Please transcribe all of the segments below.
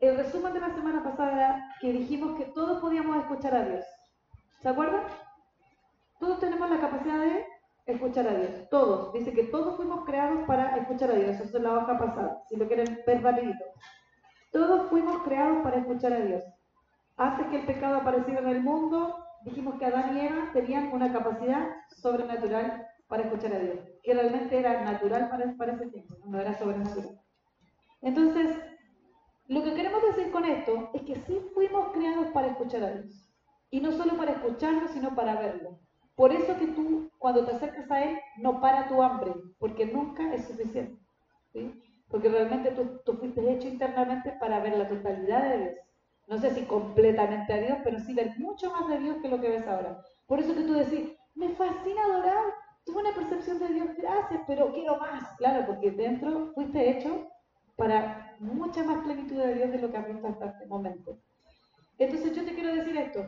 el resumen de la semana pasada que dijimos que todos podíamos escuchar a Dios. ¿Se acuerdan? Todos tenemos la capacidad de escuchar a Dios. Todos. Dice que todos fuimos creados para escuchar a Dios. Eso es la hoja pasada, si lo quieren ver rapidito. Todos fuimos creados para escuchar a Dios. Antes que el pecado apareciera en el mundo, dijimos que Adán y Eva tenían una capacidad sobrenatural para escuchar a Dios, que realmente era natural para ese tiempo, no era sobrenatural. Entonces, lo que queremos decir con esto es que sí fuimos creados para escuchar a Dios. Y no solo para escucharlo, sino para verlo. Por eso que tú, cuando te acercas a Él, no para tu hambre, porque nunca es suficiente. ¿sí? Porque realmente tú, tú fuiste hecho internamente para ver la totalidad de Dios. No sé si completamente a Dios, pero sí ver mucho más de Dios que lo que ves ahora. Por eso que tú decís, me fascina adorar, tuve una percepción de Dios, gracias, pero quiero más. Claro, porque dentro fuiste hecho para mucha más plenitud de Dios de lo que has visto hasta este momento. Entonces yo te quiero decir esto,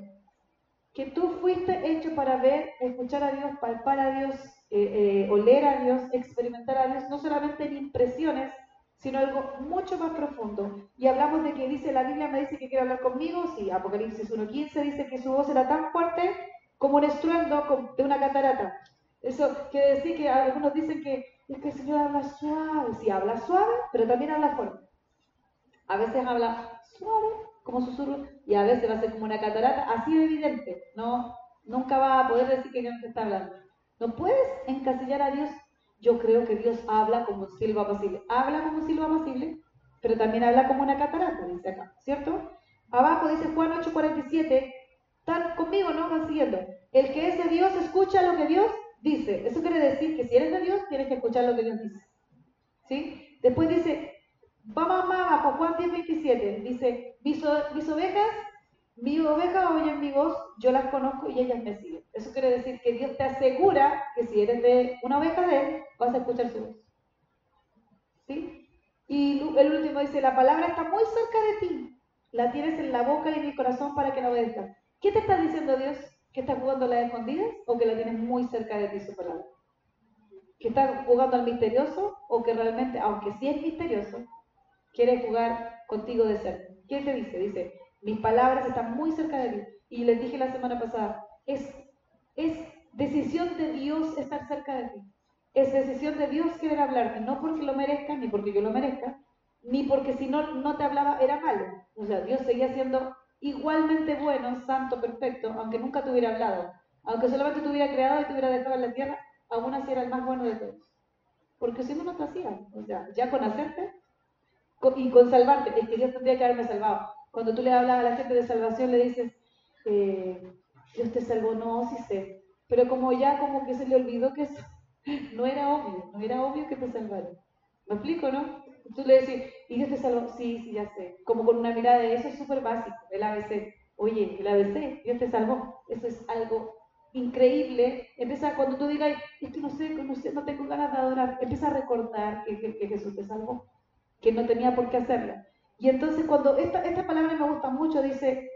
que tú fuiste hecho para ver, escuchar a Dios, palpar a Dios, eh, eh, oler a Dios, experimentar a Dios, no solamente en impresiones, sino algo mucho más profundo. Y hablamos de que dice, la Biblia me dice que quiere hablar conmigo, sí, Apocalipsis 1.15 dice que su voz era tan fuerte como un estruendo de una catarata. Eso quiere decir que algunos dicen que es que Señor habla suave, sí, habla suave, pero también habla fuerte. A veces habla suave, como susurro, y a veces va a ser como una catarata, así de evidente, no, nunca va a poder decir que Dios te está hablando. No puedes encasillar a Dios yo creo que Dios habla como un silbo apacible. Habla como un silbo apacible, pero también habla como una catarata, dice acá, ¿cierto? Abajo dice Juan 8:47, están conmigo, ¿no? Van siguiendo. El que es de Dios escucha lo que Dios dice. Eso quiere decir que si eres de Dios, tienes que escuchar lo que Dios dice. ¿Sí? Después dice, vamos más abajo, Juan 10:27, dice, mis, mis ovejas mi oveja oye mi voz, yo las conozco y ellas me siguen. Eso quiere decir que Dios te asegura que si eres de una oveja de Él, vas a escuchar su voz. ¿Sí? Y el último dice, la palabra está muy cerca de ti. La tienes en la boca y en el corazón para que la obedezcas. ¿Qué te está diciendo Dios? ¿Que estás jugando a las escondidas o que la tienes muy cerca de ti su palabra? ¿Que estás jugando al misterioso o que realmente, aunque sí es misterioso, quiere jugar contigo de cerca? ¿Qué te dice? Dice, mis palabras están muy cerca de ti. Y les dije la semana pasada, es, es decisión de Dios estar cerca de ti. Es decisión de Dios querer hablarte, no porque lo merezca, ni porque yo lo merezca, ni porque si no, no te hablaba era malo. O sea, Dios seguía siendo igualmente bueno, santo, perfecto, aunque nunca te hubiera hablado. Aunque solamente te hubiera creado y te hubiera dejado en la tierra, aún así era el más bueno de todos. Porque si no, no te hacía. O sea, ya con hacerte y con salvarte, es que Dios tendría que haberme salvado. Cuando tú le hablas a la gente de salvación, le dices, eh, Dios te salvó, no, sí sé. Pero como ya como que se le olvidó que eso no era obvio, no era obvio que te salvara. ¿Me explico, no? Tú le decís, ¿y Dios te salvó? Sí, sí, ya sé. Como con una mirada de eso es súper básico, el ABC. Oye, el ABC, Dios te salvó. Eso es algo increíble. Empieza cuando tú digas, es no sé, no, sé, no tengo ganas de adorar, empieza a recordar que, que, Jesús te salvó, que no tenía por qué hacerlo. Y entonces cuando esta, esta palabra me gusta mucho, dice,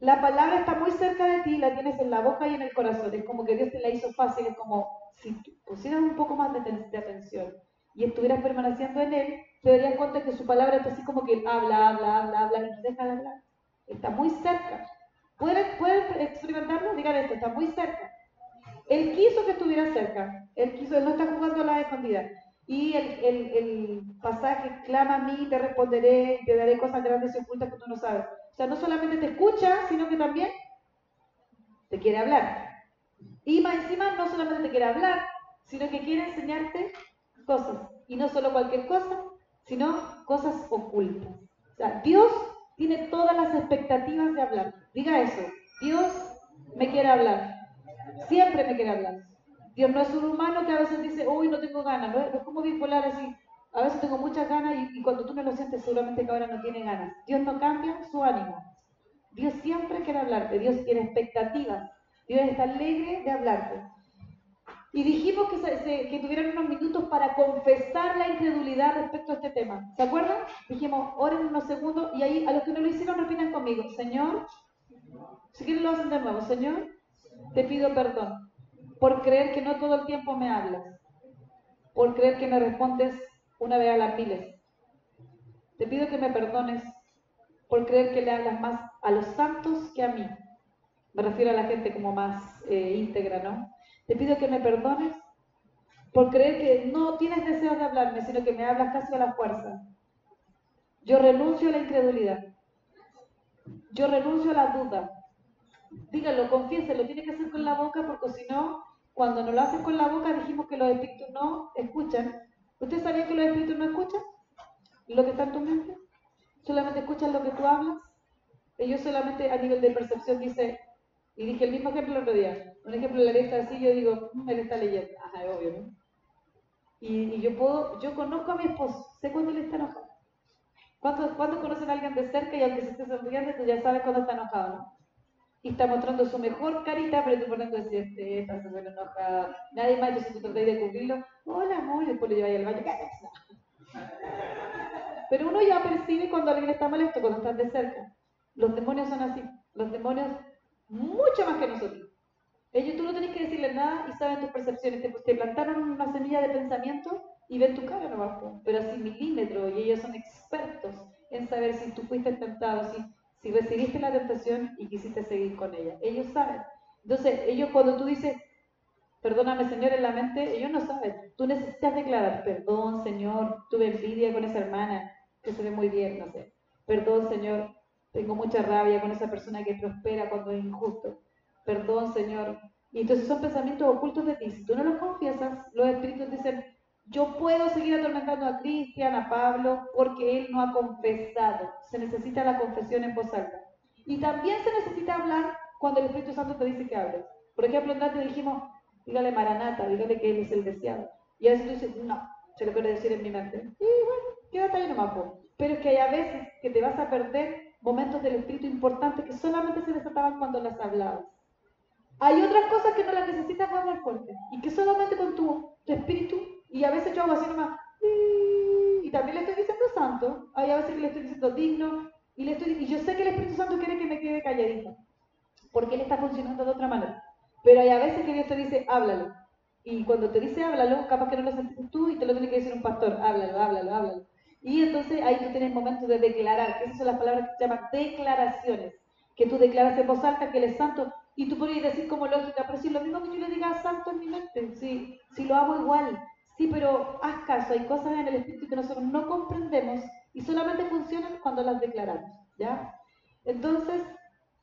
la palabra está muy cerca de ti, la tienes en la boca y en el corazón. Es como que Dios te la hizo fácil, es como si pusieras un poco más de atención y estuvieras permaneciendo en Él, te darías cuenta que su palabra está así como que habla, habla, habla, habla y no deja de hablar. Está muy cerca. ¿Pueden, ¿Pueden experimentarlo? Digan esto, está muy cerca. Él quiso que estuviera cerca. Él quiso, él no está jugando a la escondida. Y el, el, el, pasaje, clama a mí, te responderé, te daré cosas grandes y ocultas que tú no sabes. O sea, no solamente te escucha, sino que también te quiere hablar. Y más encima, no solamente te quiere hablar, sino que quiere enseñarte cosas. Y no solo cualquier cosa, sino cosas ocultas. O sea, Dios tiene todas las expectativas de hablar. Diga eso. Dios me quiere hablar. Siempre me quiere hablar. Dios no es un humano que a veces dice, uy, no tengo ganas, no es, como bipolar así. A veces tengo muchas ganas y, cuando tú no lo sientes seguramente que ahora no tiene ganas. Dios no cambia su ánimo. Dios siempre quiere hablarte, Dios tiene expectativas, Dios está alegre de hablarte. Y dijimos que, que tuvieran unos minutos para confesar la incredulidad respecto a este tema. ¿Se acuerdan? Dijimos, oren unos segundos y ahí a los que no lo hicieron repitan conmigo. Señor, si quieren lo hacen de nuevo. Señor, te pido perdón por creer que no todo el tiempo me hablas, por creer que me respondes una vez a las miles. Te pido que me perdones por creer que le hablas más a los santos que a mí. Me refiero a la gente como más eh, íntegra, ¿no? Te pido que me perdones por creer que no tienes deseo de hablarme, sino que me hablas casi a la fuerza. Yo renuncio a la incredulidad. Yo renuncio a la duda. Dígalo, confiéselo, tiene que hacer con la boca porque si no, cuando no lo haces con la boca dijimos que los espíritus no escuchan. ¿Usted sabía que los espíritus no escuchan? Lo que está en tu mente. Solamente escuchan lo que tú hablas. Ellos solamente a nivel de percepción dice, y dije el mismo ejemplo el otro día. Un ejemplo la lista así, yo digo, mm, él está leyendo. Ajá, obvio, ¿no? Y, yo puedo, yo conozco a mi esposo, sé cuándo él está enojado. ¿Cuántos, conocen a alguien de cerca y aunque se esté sonriendo, tú ya sabes cuándo está enojado, ¿no? Y está mostrando su mejor carita, pero tú por dentro este, está súper enojado. Nadie más, yo si tú tratáis de cubrirlo, hola amor, y después lo lleváis al baño, Pero uno ya percibe cuando alguien está molesto, cuando estás de cerca. Los demonios son así. Los demonios, mucho más que nosotros. Ellos tú no tenés que decirles nada y saben tus percepciones. Te, plantaron una semilla de pensamiento y ven tu cara abajo, pero así milímetros, y ellos son expertos en saber si tú fuiste tentado, si, si recibiste la tentación y quisiste seguir con ella. Ellos saben. Entonces, ellos cuando tú dices, perdóname Señor en la mente, ellos no saben. Tú necesitas declarar, perdón Señor, tuve envidia con esa hermana que se ve muy bien, no sé. Perdón Señor, tengo mucha rabia con esa persona que prospera cuando es injusto perdón, Señor. Y entonces son pensamientos ocultos de ti. Si tú no los confiesas, los espíritus dicen, yo puedo seguir atormentando a Cristian, a Pablo, porque él no ha confesado. Se necesita la confesión en voz alta. Y también se necesita hablar cuando el Espíritu Santo te dice que hables. Por ejemplo, en te dijimos, dígale Maranata, dígale que él es el deseado. Y a veces tú dices, no, se lo quiero decir en mi mente. Y bueno, quédate ahí nomás. Pero es que hay a veces que te vas a perder momentos del Espíritu importantes que solamente se desataban cuando las hablabas. Hay otras cosas que no las necesitas hablar fuerte y que solamente con tu, espíritu, y a veces yo hago así nomás, y también le estoy diciendo santo, hay a veces que le estoy diciendo digno, y, le estoy, y yo sé que el Espíritu Santo quiere que me quede calladito, porque él está funcionando de otra manera. Pero hay a veces que Dios te dice, háblalo. Y cuando te dice háblalo, capaz que no lo sentís tú y te lo tiene que decir un pastor, háblalo, háblalo, háblalo. Y entonces ahí tú tienes momentos de declarar, que esas son las palabras que se llaman declaraciones, que tú declaras en voz alta que Él es santo y tú podrías decir como lógica, pero si lo mismo que yo le diga a santo en mi mente, si, si lo hago igual, sí, pero haz caso, hay cosas en el espíritu que nosotros no comprendemos y solamente funcionan cuando las declaramos, ¿ya? Entonces,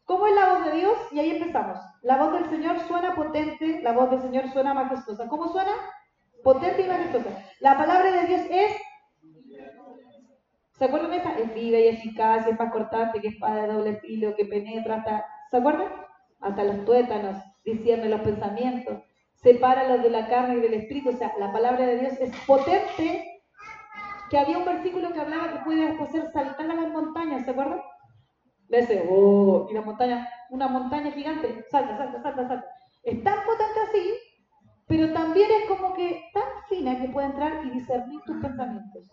¿cómo es la voz de Dios? Y ahí empezamos. La voz del Señor suena potente, la voz del Señor suena majestuosa. ¿Cómo suena? Potente y majestuosa. La palabra de Dios es... ¿Se acuerdan de esta? Es viva y eficaz, es más cortante, que espada de doble filo, que penetra hasta... ¿Se acuerdan? Hasta los tuétanos, discierne los pensamientos, separa los de la carne y del espíritu. O sea, la palabra de Dios es potente, que había un versículo que hablaba que puede hacer saltar a las montañas, ¿se acuerdan? Ese, oh, y la montaña, una montaña gigante, salta, salta, salta, salta. Es tan potente así, pero también es como que tan fina que puede entrar y discernir tus pensamientos.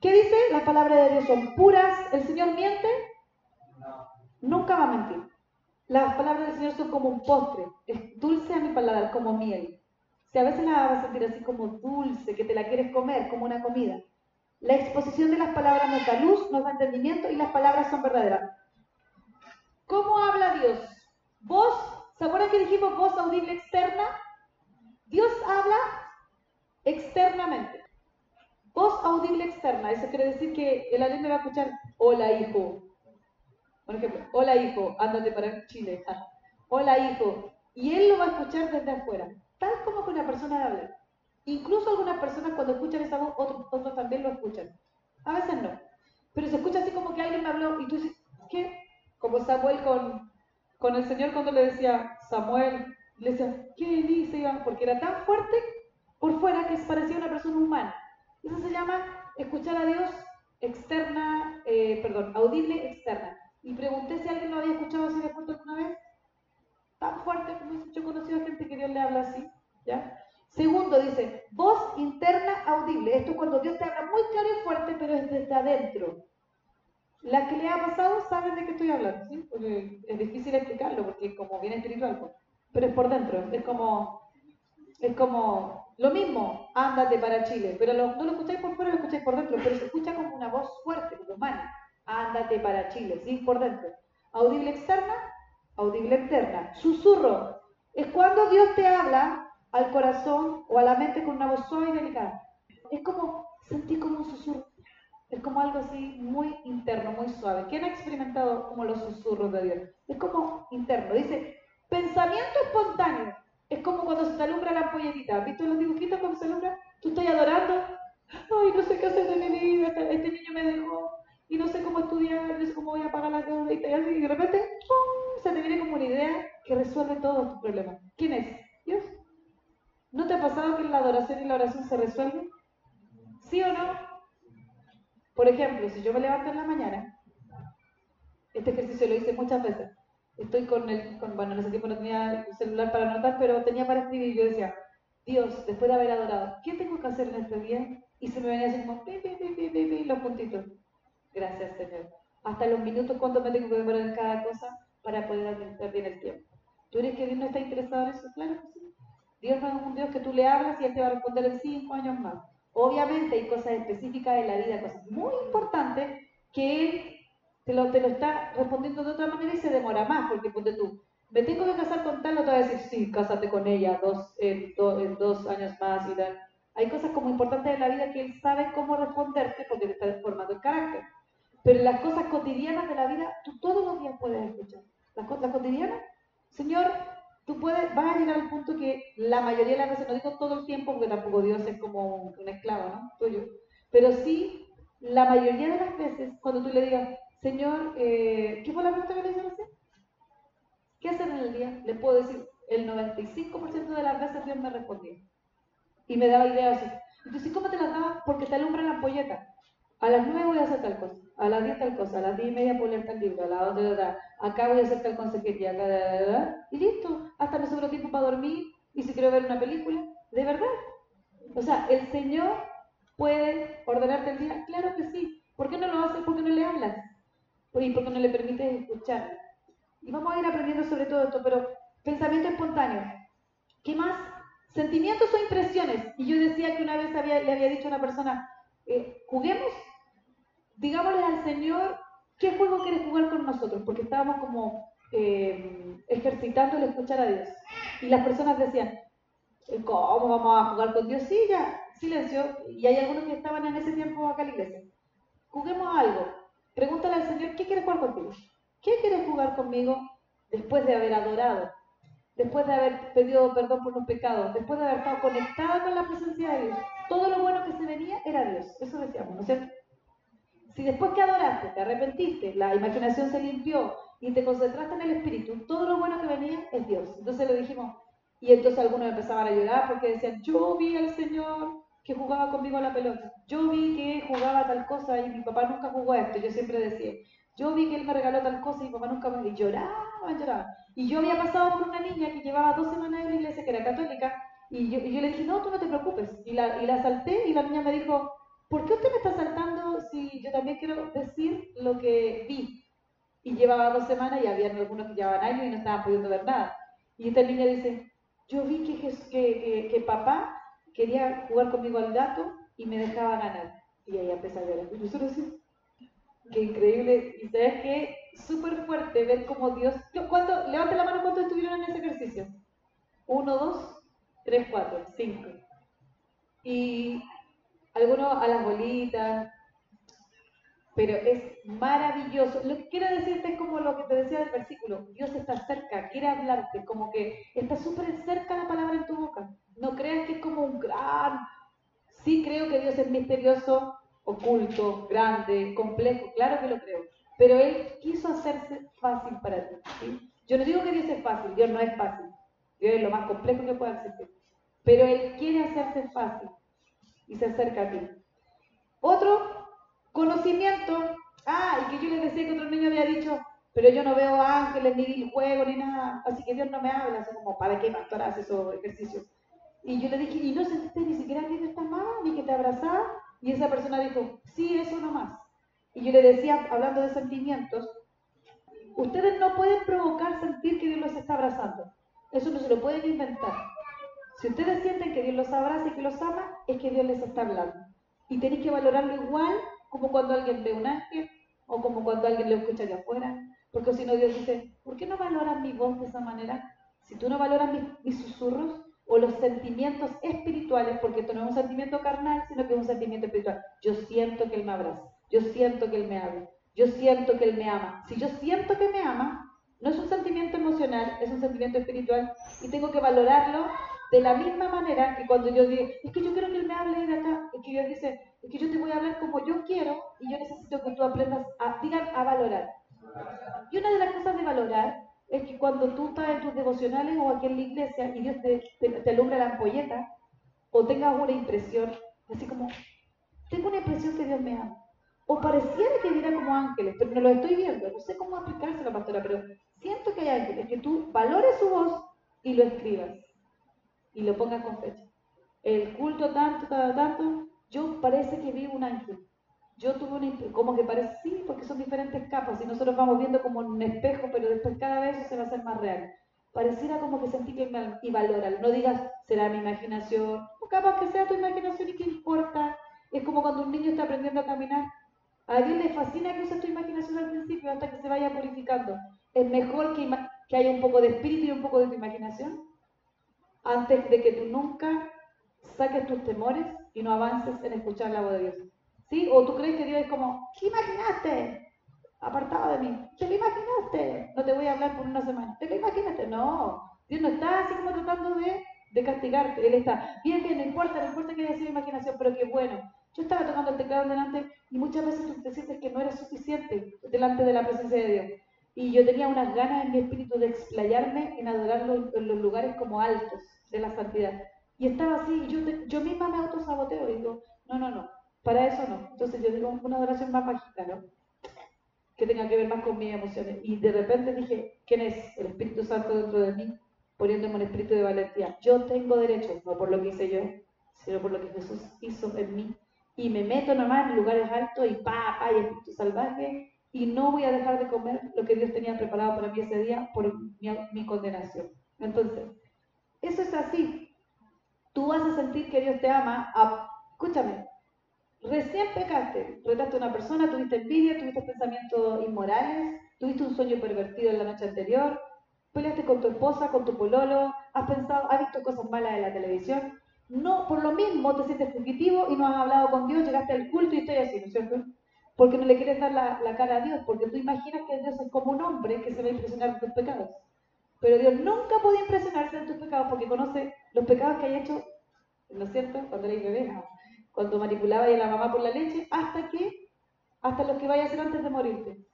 ¿Qué dice? Las palabras de Dios son puras. ¿El Señor miente? Nunca va a mentir. Las palabras del Señor son como un postre, es dulce a mi paladar, como miel. Si a veces la vas a sentir así como dulce, que te la quieres comer, como una comida. La exposición de las palabras nos da luz, nos da entendimiento y las palabras son verdaderas. ¿Cómo habla Dios? Voz, ¿se acuerdan que dijimos voz audible externa? Dios habla externamente. Voz audible externa, eso quiere decir que el alumno va a escuchar, hola hijo, por ejemplo, hola hijo, ándate para Chile. Hola hijo. Y él lo va a escuchar desde afuera, tal como que una persona habla. Incluso algunas personas cuando escuchan esa voz, otros, también lo escuchan. A veces no. Pero se escucha así como que alguien me habló y tú dices, ¿qué? Como Samuel con, con el Señor cuando le decía, Samuel, le decía, ¿qué dice? Porque era tan fuerte por fuera que parecía una persona humana. Eso se llama escuchar a Dios externa, eh, perdón, audible externa. Y pregunté si alguien lo había escuchado así de fuerte alguna vez. Tan fuerte como yo he conocido a gente que Dios le habla así. ¿ya? Segundo, dice, voz interna audible. Esto es cuando Dios te habla muy claro y fuerte, pero es desde adentro. La que le ha pasado saben de qué estoy hablando, ¿sí? Porque es difícil explicarlo porque es como bien espiritual, pues. pero es por dentro. Es como, es como lo mismo, ándate para Chile, pero no lo escucháis por fuera, lo escucháis por dentro, pero se escucha como una voz fuerte, humana ándate para Chile, ¿sí? Por dentro. Audible externa, audible interna. Susurro. Es cuando Dios te habla al corazón o a la mente con una voz suave y delicada. Es como sentir como un susurro. Es como algo así muy interno, muy suave. ¿Quién ha experimentado como los susurros de Dios? Es como interno. Dice, pensamiento espontáneo. Es como cuando se te alumbra la ampolletita. ¿Has visto los dibujitos cuando se alumbra? Tú estás adorando. Ay, no sé qué hacer de mi vida. Este niño me dejó. Y no sé cómo estudiar, no sé cómo voy a pagar la deuda. Y, y de repente, ¡pum! se te viene como una idea que resuelve todos tus problemas. ¿Quién es? Dios. ¿No te ha pasado que la adoración y la oración se resuelven? ¿Sí o no? Por ejemplo, si yo me levanto en la mañana, este ejercicio lo hice muchas veces. Estoy con el, bueno, en ese tiempo no tenía celular para anotar, pero tenía para escribir. Yo decía, Dios, después de haber adorado, ¿qué tengo que hacer en este día? Y se me venía así como, pi, pi, pi, los puntitos. Gracias, Señor. Hasta los minutos, ¿cuánto me tengo que demorar en cada cosa para poder administrar bien el tiempo? ¿Tú eres que Dios no está interesado en eso? Claro que sí. Dios no es un Dios que tú le hablas y Él te va a responder en cinco años más. Obviamente hay cosas específicas de la vida, cosas muy importantes que Él te lo, te lo está respondiendo de otra manera y se demora más, porque ponte tú, me tengo que casar con tal, no te va a decir, sí, cásate con ella dos, en, dos años más y tal. Hay cosas como importantes de la vida que Él sabe cómo responderte porque te está formando el carácter. Pero las cosas cotidianas de la vida, tú todos los días puedes escuchar. Las cosas cotidianas, Señor, tú puedes, vas a llegar al punto que la mayoría de las veces, no digo todo el tiempo, porque tampoco Dios es como un, esclavo, ¿no? Tuyo. Pero sí, la mayoría de las veces, cuando tú le digas, Señor, eh, ¿qué fue la pregunta que le hicieron ¿Qué hacer en el día? Le puedo decir, el 95% de las veces Dios me respondía. Y me daba ideas. Entonces, ¿cómo te las daba? Porque te alumbra la ampolleta. A las 9 voy a hacer tal cosa, a las 10 tal cosa, a las 10 y media leer tal libro, a las 2 acá voy a hacer tal consejería, acá, y listo, hasta me sobra tiempo para dormir y si quiero ver una película, de verdad. O sea, el Señor puede ordenarte el día, claro que sí. ¿Por qué no lo hace? ¿Por qué no le hablas? ¿Y por qué no le permites escuchar? Y vamos a ir aprendiendo sobre todo esto, pero pensamiento espontáneo. ¿Qué más? Sentimientos o impresiones. Y yo decía que una vez le había dicho a una persona, eh, juguemos, digámosle al Señor, ¿qué juego quieres jugar con nosotros? Porque estábamos como eh, ejercitando el escuchar a Dios. Y las personas decían, ¿cómo vamos a jugar con Dios? Sí, ya, silencio. Y hay algunos que estaban en ese tiempo acá en la iglesia. Juguemos algo. Pregúntale al Señor, ¿qué quieres jugar contigo? ¿Qué quieres jugar conmigo después de haber adorado? Después de haber pedido perdón por los pecados, después de haber estado conectada con la presencia de Dios. Todo lo bueno que se venía era Dios. Eso decíamos, ¿no es cierto? Si después que adoraste, te arrepentiste, la imaginación se limpió y te concentraste en el Espíritu, todo lo bueno que venía es Dios. Entonces le dijimos, y entonces algunos empezaban a llorar porque decían, yo vi al Señor que jugaba conmigo a la pelota, yo vi que jugaba tal cosa y mi papá nunca jugó a esto. Yo siempre decía, yo vi que él me regaló tal cosa y mi papá nunca me... Y lloraba, lloraba. Y yo había pasado por una niña que llevaba dos semanas en la iglesia, que era católica, y yo, yo le dije, no, tú no te preocupes. Y la, y la salté y la niña me dijo, ¿por qué usted me está saltando si yo también quiero decir lo que vi? Y llevaba dos semanas y había algunos que llevaban años y no estaban pudiendo ver nada. Y esta niña dice, yo vi que, que, que, que papá quería jugar conmigo al gato y me dejaba ganar. Y ella empezó a llorar. Y nosotros así, Qué increíble. Y sabes qué, súper fuerte ver cómo Dios... ¿cuánto, levante la mano, ¿cuántos estuvieron en ese ejercicio? Uno, dos, tres, cuatro, cinco. Y algunos a las bolitas. Pero es maravilloso. Lo que quiero decirte es como lo que te decía del versículo. Dios está cerca, quiere hablarte, como que está súper cerca la palabra en tu boca. No creas que es como un gran... Sí creo que Dios es misterioso, oculto, grande, complejo, claro que lo creo, pero Él quiso hacerse fácil para ti. Yo no digo que Dios es fácil, Dios no es fácil, Dios es lo más complejo que puede existir, pero Él quiere hacerse fácil y se acerca a ti. Otro, conocimiento. Ah, y que yo les decía que otro niño había dicho, pero yo no veo ángeles, ni juego, ni nada, así que Dios no me habla, así como, ¿para qué pastor hace esos ejercicios? Y yo le dije, ¿y no sentiste ni siquiera que te está mal, ni que te abrazaba? Y esa persona dijo, sí, eso nomás. Y yo le decía, hablando de sentimientos, ustedes no pueden provocar sentir que Dios los está abrazando. Eso no se lo pueden inventar. Si ustedes sienten que Dios los abraza y que los ama, es que Dios les está hablando. Y tenéis que valorarlo igual como cuando alguien ve un ángel, o como cuando alguien lo escucha allá afuera. Porque si no, Dios dice, ¿por qué no valoras mi voz de esa manera? Si tú no valoras mis, susurros o los sentimientos espirituales, porque esto no es un sentimiento carnal, sino que es un sentimiento espiritual. Yo siento que Él me abraza, yo siento que Él me habla, yo siento que Él me ama. Si yo siento que me ama, no es un sentimiento emocional, es un sentimiento espiritual y tengo que valorarlo de la misma manera que cuando yo digo, es que yo quiero que Él me hable de acá, es que Dios dice, es que yo te voy a hablar como yo quiero y yo necesito que tú aprendas a, digan, a valorar. Y una de las cosas de valorar es que cuando tú estás en tus devocionales o aquí en la iglesia y Dios te, te, alumbra la ampolleta o tengas una impresión, así como, tengo una impresión que Dios me ama. O pareciera que viera como ángeles, pero no lo estoy viendo. No sé cómo la pastora, pero siento que hay ángeles. Que tú valores su voz y lo escribas. Y lo pongas con fecha. El culto tanto, tanto, tanto, yo parece que vi un ángel yo tuve una como que parece, sí, porque son diferentes capas y nosotros vamos viendo como un espejo, pero después cada vez eso se va a hacer más real. Pareciera como que sentí que y valóralo. No digas, será mi imaginación, o capaz que sea tu imaginación y qué importa. Es como cuando un niño está aprendiendo a caminar. A Dios le fascina que uses tu imaginación al principio hasta que se vaya purificando. Es mejor que, que haya un poco de espíritu y un poco de tu imaginación antes de que tú nunca saques tus temores y no avances en escuchar la voz de Dios. ¿Sí? O tú crees que Dios es como, ¿qué imaginaste? Apartado de mí. ¿Te lo imaginaste? No te voy a hablar por una semana. ¿Te lo imaginaste? No. Dios no está así como tratando de, de castigarte. Él está, bien, bien, no importa, no importa que haya sido imaginación, pero qué bueno. Yo estaba tocando el teclado delante y muchas veces te sientes que no eres suficiente delante de la presencia de Dios. Y yo tenía unas ganas en mi espíritu de explayarme en adorarlo en los lugares como altos de la santidad. Y estaba así, y yo, yo misma me autosaboteo y digo, no, no, no, para eso no. Entonces yo digo una adoración más bajita, ¿no? Que tenga que ver más con mis emociones. Y de repente dije, ¿quién es el Espíritu Santo dentro de mí? Poniéndome un espíritu de valentía. Yo tengo derecho, no por lo que hice yo, sino por lo que Jesús hizo en mí. Y me meto nomás en lugares altos y pa, pa, y espíritu salvaje. Y no voy a dejar de comer lo que Dios tenía preparado para mí ese día por mi, mi condenación. Entonces, eso es así. Tú vas a sentir que Dios te ama. A, escúchame, Recién pecaste, retaste a una persona, tuviste envidia, tuviste pensamientos inmorales, tuviste un sueño pervertido en la noche anterior, peleaste con tu esposa, con tu pololo, has pensado, has visto cosas malas en la televisión. No, por lo mismo te sientes fugitivo y no has hablado con Dios, llegaste al culto y estoy así, ¿no es cierto? Porque no le quieres dar la, cara a Dios, porque tú imaginas que Dios es como un hombre que se va a impresionar de tus pecados. Pero Dios nunca puede impresionarse de tus pecados porque conoce los pecados que hay hecho, ¿no es cierto? Cuando eres bebé cuando manipulaba a la mamá por la leche, hasta que, hasta lo que vaya a hacer antes de morirte.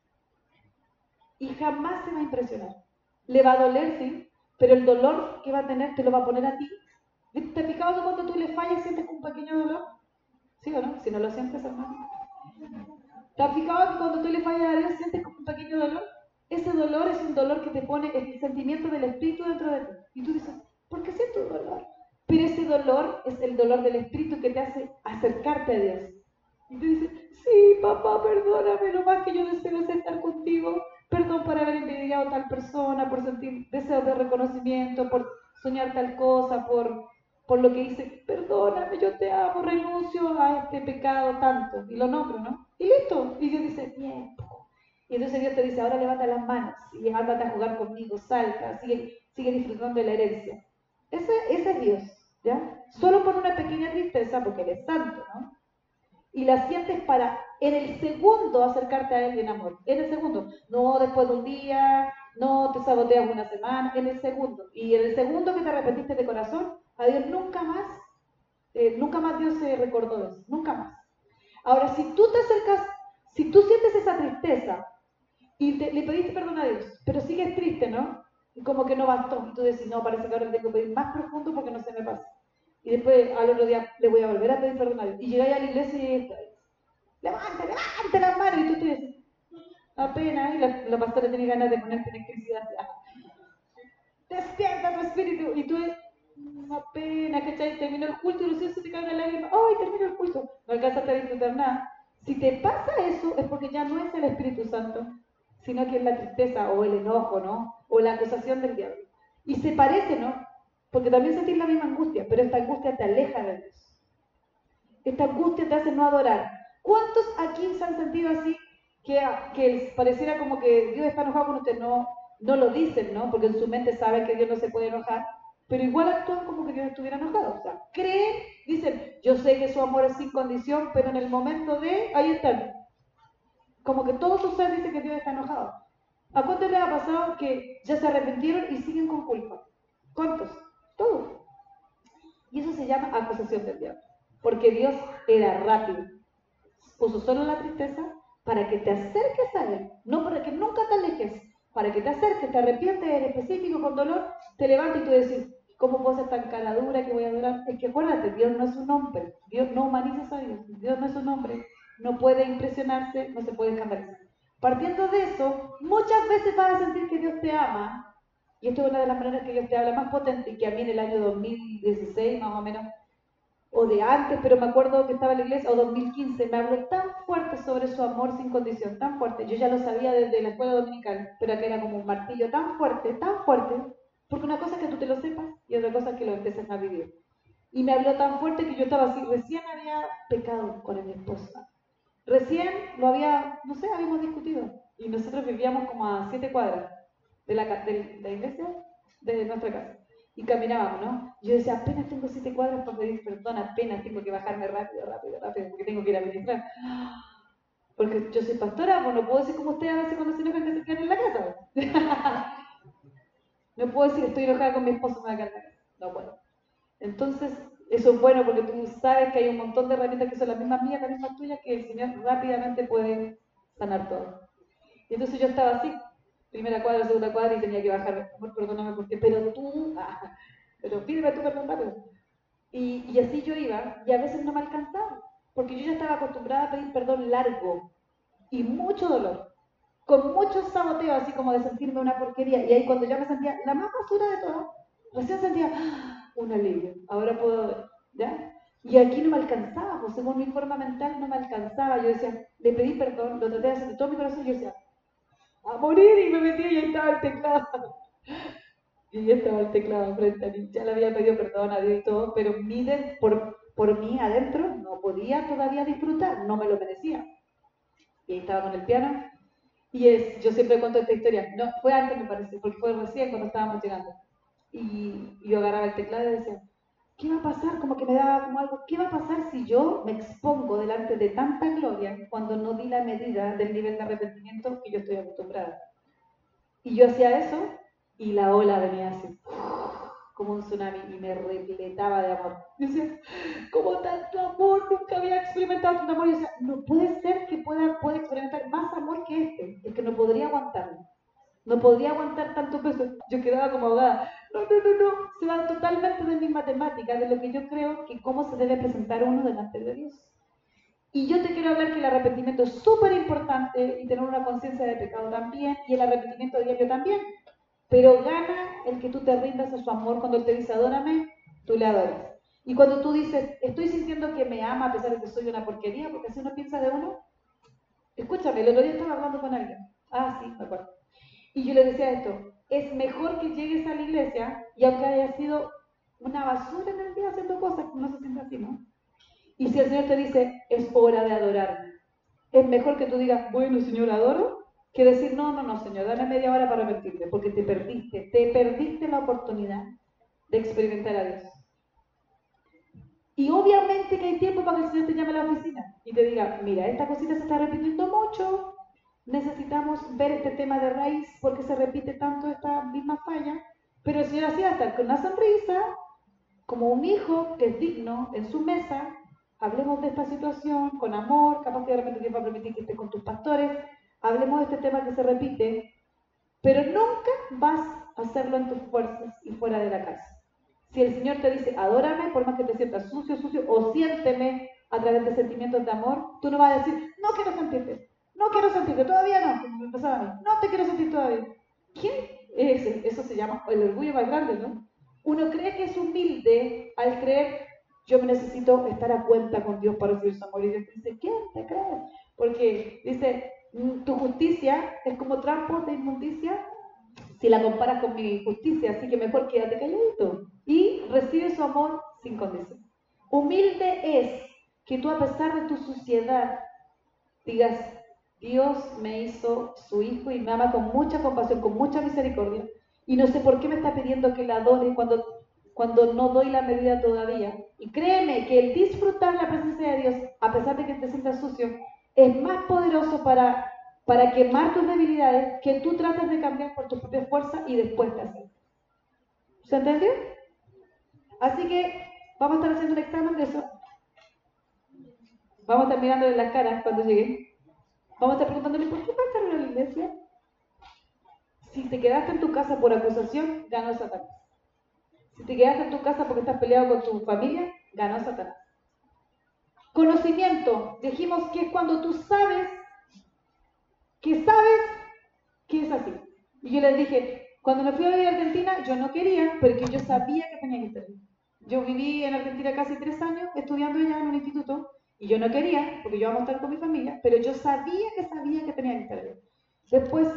Y jamás se va a impresionar. Le va a doler, sí, pero el dolor que va a tener te lo va a poner a ti. ¿Te has cuando tú le fallas sientes un pequeño dolor? ¿Sí o no? Si no lo sientes, hermano. ¿Te has fijado que cuando tú le fallas a Dios sientes como un pequeño dolor? Ese dolor es un dolor que te pone el sentimiento del espíritu dentro de ti. Y tú dices, ¿por qué siento dolor? Pero ese dolor es el dolor del Espíritu que te hace acercarte a Dios. Y tú dices, sí, papá, perdóname, lo más que yo deseo es estar contigo. Perdón por haber envidiado a tal persona, por sentir deseos de reconocimiento, por soñar tal cosa, por, por lo que hice. Perdóname, yo te amo, renuncio a este pecado tanto. Y lo nombro, ¿no? Y listo. Y Dios dice, bien. Y entonces Dios te dice, ahora levanta las manos y ándate a jugar conmigo, salta, sigue, sigue disfrutando de la herencia. Ese, ese es Dios. ¿ya? Solo por una pequeña tristeza, porque Él es santo, ¿no? Y la sientes para en el segundo acercarte a Él en amor. En el segundo. No después de un día, no te saboteas una semana, en el segundo. Y en el segundo que te arrepentiste de corazón, a Dios nunca más, eh, nunca más Dios se recordó de eso, nunca más. Ahora, si tú te acercas, si tú sientes esa tristeza y le pediste perdón a Dios, pero sigues triste, ¿no? Y como que no bastó. Y tú decís, no, parece que ahora tengo que pedir más profundo porque no se me pasa y después al otro día le voy a volver a pedir perdón a Dios. Y llegáis a la iglesia y levanta, levanta las manos y tú te dices, apenas, y la, la pastora tiene ganas de ponerte en electricidad. Despierta tu espíritu. Y tú apenas, ¿cachai? Terminó el culto y recién se te cae una lágrima. ¡Ay, terminó el culto! No alcanzaste a disfrutar nada. Si te pasa eso, es porque ya no es el Espíritu Santo, sino que es la tristeza o el enojo, ¿no? O la acusación del diablo. Y se parece, ¿no? Porque también sentís la misma angustia, pero esta angustia te aleja de Dios. Esta angustia te hace no adorar. ¿Cuántos aquí se han sentido así? que, que pareciera como que Dios está enojado con usted, no, no lo dicen, ¿no? Porque en su mente saben que Dios no se puede enojar, pero igual actúan como que Dios estuviera enojado. O sea, creen, dicen, yo sé que su amor es sin condición, pero en el momento de, ahí están. Como que todo su ser dice que Dios está enojado. ¿A cuántos les ha pasado que ya se arrepintieron y siguen con culpa? ¿Cuántos? Todos. Y eso se llama acusación del diablo. Porque Dios era rápido. Puso solo la tristeza para que te acerques a Él, no para que nunca te alejes, para que te acerques, te arrepientes en específico con dolor, te levantes y tú decís, ¿cómo puedo ser tan cara dura que voy a adorar? Es que acuérdate, Dios no es un hombre, Dios no humaniza a Dios, Dios no es un hombre, no puede impresionarse, no se puede escandalizar. Partiendo de eso, muchas veces vas a sentir que Dios te ama, y esto es una de las maneras que Dios te habla más potente, que a mí en el año 2016 más o menos, o de antes, pero me acuerdo que estaba en la iglesia, o 2015, me habló tan fuerte sobre su amor sin condición, tan fuerte. Yo ya lo sabía desde la escuela dominical, pero que era como un martillo tan fuerte, tan fuerte, porque una cosa es que tú te lo sepas y otra cosa es que lo empieces a vivir. Y me habló tan fuerte que yo estaba así, recién había pecado con mi esposa. Recién lo había, no sé, habíamos discutido. Y nosotros vivíamos como a siete cuadras de la, de la iglesia, de nuestra casa y caminábamos, ¿no? Yo decía, apenas tengo siete cuadras para pedir perdón, apenas tengo que bajarme rápido, rápido, rápido, porque tengo que ir a ministrar. Porque yo soy pastora, pues no puedo decir como usted a veces cuando se enojan que se quedan en la casa. no puedo decir estoy enojada con mi esposo, me va a. No puedo. Entonces, eso es bueno porque tú sabes que hay un montón de herramientas que son las mismas mías, las mismas tuyas, que el Señor rápidamente puede sanar todo. Y entonces yo estaba así, primera cuadra, segunda cuadra y tenía que bajar, amor, perdóname porque, pero tú, ah, pero pídeme tu perdón rápido. Y, y así yo iba y a veces no me alcanzaba, porque yo ya estaba acostumbrada a pedir perdón largo y mucho dolor, con mucho saboteo, así como de sentirme una porquería. Y ahí cuando ya me sentía la más basura de todo, recién sentía ¡ah! un alivio, ahora puedo, ¿ya? Y aquí no me alcanzaba, pues según mi forma mental no me alcanzaba. Yo decía, le pedí perdón, lo traté de hacer de todo mi corazón yo decía, a morir y me metí y ahí estaba el teclado. Y estaba el teclado frente a mí. Ya le había pedido perdón a Dios y todo, pero miden por, por mí adentro no podía todavía disfrutar, no me lo merecía. Y ahí estaba con el piano. Y es, yo siempre cuento esta historia, no, fue antes me parece, porque fue recién cuando estábamos llegando. Y, yo agarraba el teclado y decía, ¿qué va a pasar? Como que me daba como algo, ¿qué va a pasar si yo me expongo delante de tanta gloria cuando no di la medida del nivel de arrepentimiento que yo estoy acostumbrada? Y yo hacía eso y la ola venía así, como un tsunami y me repletaba de amor. Yo decía, como tanto amor, nunca había experimentado tanto amor. Yo decía, no puede ser que pueda, pueda experimentar más amor que este, es que no podría aguantarlo. No podía aguantar tanto peso. Yo quedaba como ahogada. No, no, no, no. Se va totalmente de mi matemática, de lo que yo creo que cómo se debe presentar uno delante de Dios. Y yo te quiero hablar que el arrepentimiento es súper importante y tener una conciencia de pecado también, y el arrepentimiento diario también. Pero gana el que tú te rindas a su amor cuando Él te dice adórame, tú le adoras. Y cuando tú dices, estoy sintiendo que me ama a pesar de que soy una porquería, porque así uno piensa de uno. Escúchame, el otro día estaba hablando con alguien. Ah, sí, me acuerdo. Y yo le decía esto, es mejor que llegues a la iglesia y aunque haya sido una basura en el día haciendo cosas, no se siente así, ¿no? Y si el Señor te dice, es hora de adorarme, es mejor que tú digas, bueno, Señor, adoro, que decir, no, no, no, Señor, dame media hora para arrepentirte, porque te perdiste, te perdiste la oportunidad de experimentar a Dios. Y obviamente que hay tiempo para que el Señor te llame a la oficina y te diga, mira, esta cosita se está repitiendo mucho, necesitamos ver este tema de raíz porque se repite tanto esta misma falla, pero el Señor hacía estar con una sonrisa, como un hijo que es digno en su mesa, hablemos de esta situación con amor, capaz que de repente Dios va a permitir que estés con tus pastores, hablemos de este tema que se repite, pero nunca vas a hacerlo en tus fuerzas y fuera de la casa. Si el Señor te dice, adórame, por más que te sientas sucio, sucio, o siénteme a través de sentimientos de amor, tú no vas a decir, no quiero sentirte, no quiero sentirte, todavía no, empezaba a mí. No te quiero sentir todavía. ¿Quién? Eso se llama el orgullo más grande, ¿no? Uno cree que es humilde al creer, yo me necesito estar a cuenta con Dios para recibir su amor. Y Dios dice, ¿quién te crees? Porque dice, mm, tu justicia es como trampo de inmundicia si la comparas con mi justicia, así que mejor quédate calladito. Y recibe su amor sin condición. Humilde es que tú a pesar de tu suciedad digas, Dios me hizo su hijo y me ama con mucha compasión, con mucha misericordia. Y no sé por qué me está pidiendo que la adore cuando, cuando no doy la medida todavía. Y créeme que el disfrutar la presencia de Dios, a pesar de que te sientas sucio, es más poderoso para, para quemar tus debilidades que tú trates de cambiar por tu propia fuerza y después te haces. ¿Se entendió? Así que vamos a estar haciendo un examen de eso. Vamos a estar mirándole las caras cuando lleguen. Vamos a estar preguntándole, ¿por qué faltaron a la iglesia? Si te quedaste en tu casa por acusación, ganó Satanás. Si te quedaste en tu casa porque estás peleado con tu familia, ganó Satanás. Conocimiento. Dijimos que es cuando tú sabes que sabes que es así. Y yo les dije, cuando me fui a vivir a Argentina, yo no quería, porque yo sabía que tenía que estar Yo viví en Argentina casi tres años estudiando ya en un instituto y yo no quería, porque yo iba a estar con mi familia, pero yo sabía que sabía que tenía que estar. Después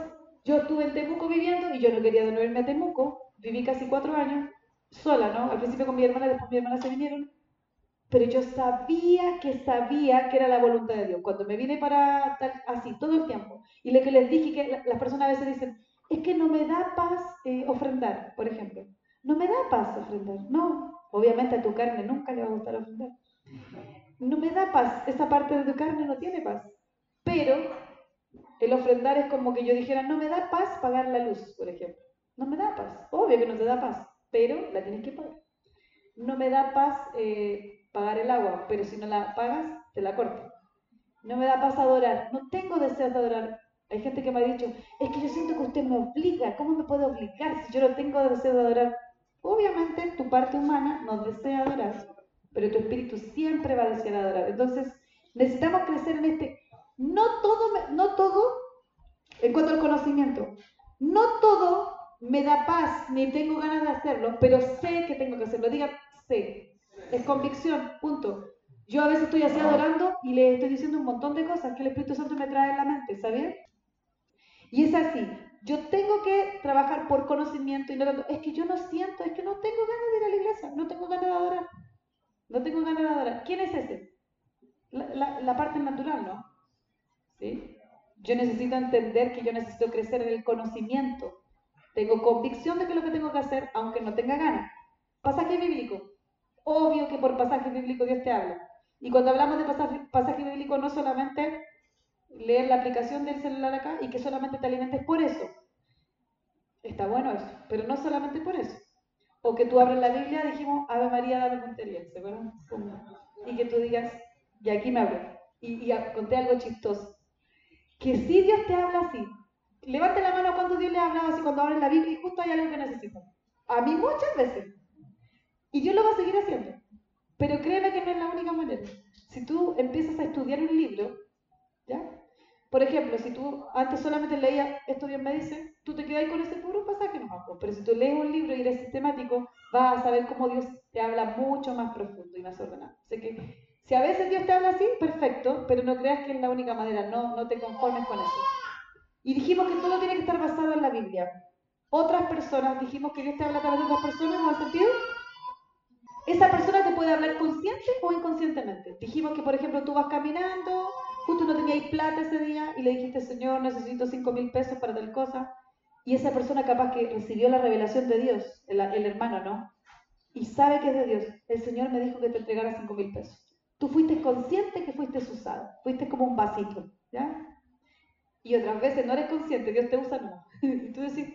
yo estuve en Temuco viviendo y yo no quería devolverme a Temuco. Viví casi cuatro años sola, ¿no? Al principio con mi hermana, después mi hermana se vinieron. Pero yo sabía que sabía que era la voluntad de Dios. Cuando me vine para estar así todo el tiempo. Y lo que les dije, que las personas a veces dicen, es que no me da paz eh, ofrendar, por ejemplo. No me da paz ofrendar. No, obviamente a tu carne nunca le va a gustar ofrendar no me da paz, esa parte de tu carne no tiene paz. Pero el ofrendar es como que yo dijera, no me da paz pagar la luz, por ejemplo. No me da paz, obvio que no te da paz, pero la tienes que pagar. No me da paz eh, pagar el agua, pero si no la pagas, te la corto. No me da paz adorar, no tengo deseo de adorar. Hay gente que me ha dicho, es que yo siento que usted me obliga, ¿cómo me puede obligar si yo no tengo deseo de adorar? Obviamente tu parte humana no desea adorar, pero tu espíritu siempre va a desear adorar. Entonces, necesitamos crecer en este. No todo, no todo, en cuanto al conocimiento, no todo me da paz ni tengo ganas de hacerlo, pero sé que tengo que hacerlo. Diga, sé. Es convicción, punto. Yo a veces estoy así adorando y le estoy diciendo un montón de cosas que el Espíritu Santo me trae en la mente, ¿sabes? Y es así. Yo tengo que trabajar por conocimiento y no Es que yo no siento, es que no tengo ganas de ir a la iglesia, no tengo ganas de adorar. No tengo ganas de adorar. ¿Quién es ese? La, parte natural, ¿no? ¿Sí? Yo necesito entender que yo necesito crecer en el conocimiento. Tengo convicción de que lo que tengo que hacer, aunque no tenga ganas. Pasaje bíblico. Obvio que por pasaje bíblico Dios te habla. Y cuando hablamos de pasaje, pasaje bíblico, no solamente leer la aplicación del celular acá y que solamente te alimentes por eso. Está bueno eso, pero no solamente por eso. O que tú abres la Biblia, dijimos, Ave María, dame puntería, ¿se acuerdan? Y que tú digas, y aquí me hablo. Y, conté algo chistoso. Que si Dios te habla así, levante la mano cuando Dios le ha hablado así, cuando abres la Biblia y justo hay algo que necesitas. A mí muchas veces. Y Dios lo va a seguir haciendo. Pero créeme que no es la única manera. Si tú empiezas a estudiar un libro, ¿ya? Por ejemplo, si tú antes solamente leías esto Dios me dice, tú te quedas con ese puro pasaje no pero si tú lees un libro y eres sistemático, vas a saber cómo Dios te habla mucho más profundo y más ordenado. Así que si a veces Dios te habla así, perfecto, pero no creas que es la única manera, no, no te conformes con eso. Y dijimos que todo tiene que estar basado en la Biblia. Otras personas, dijimos que Dios te habla a través de otras personas, ¿no ha sentido? Esa persona te puede hablar consciente o inconscientemente. Dijimos que, por ejemplo, tú vas caminando, justo no tenías plata ese día y le dijiste, Señor, necesito cinco mil pesos para tal cosa. Y esa persona capaz que recibió la revelación de Dios, el, hermano, ¿no? Y sabe que es de Dios. El Señor me dijo que te entregara cinco mil pesos. Tú fuiste consciente que fuiste usado. Fuiste como un vasito, ¿ya? Y otras veces no eres consciente, Dios te usa, no. y tú decís,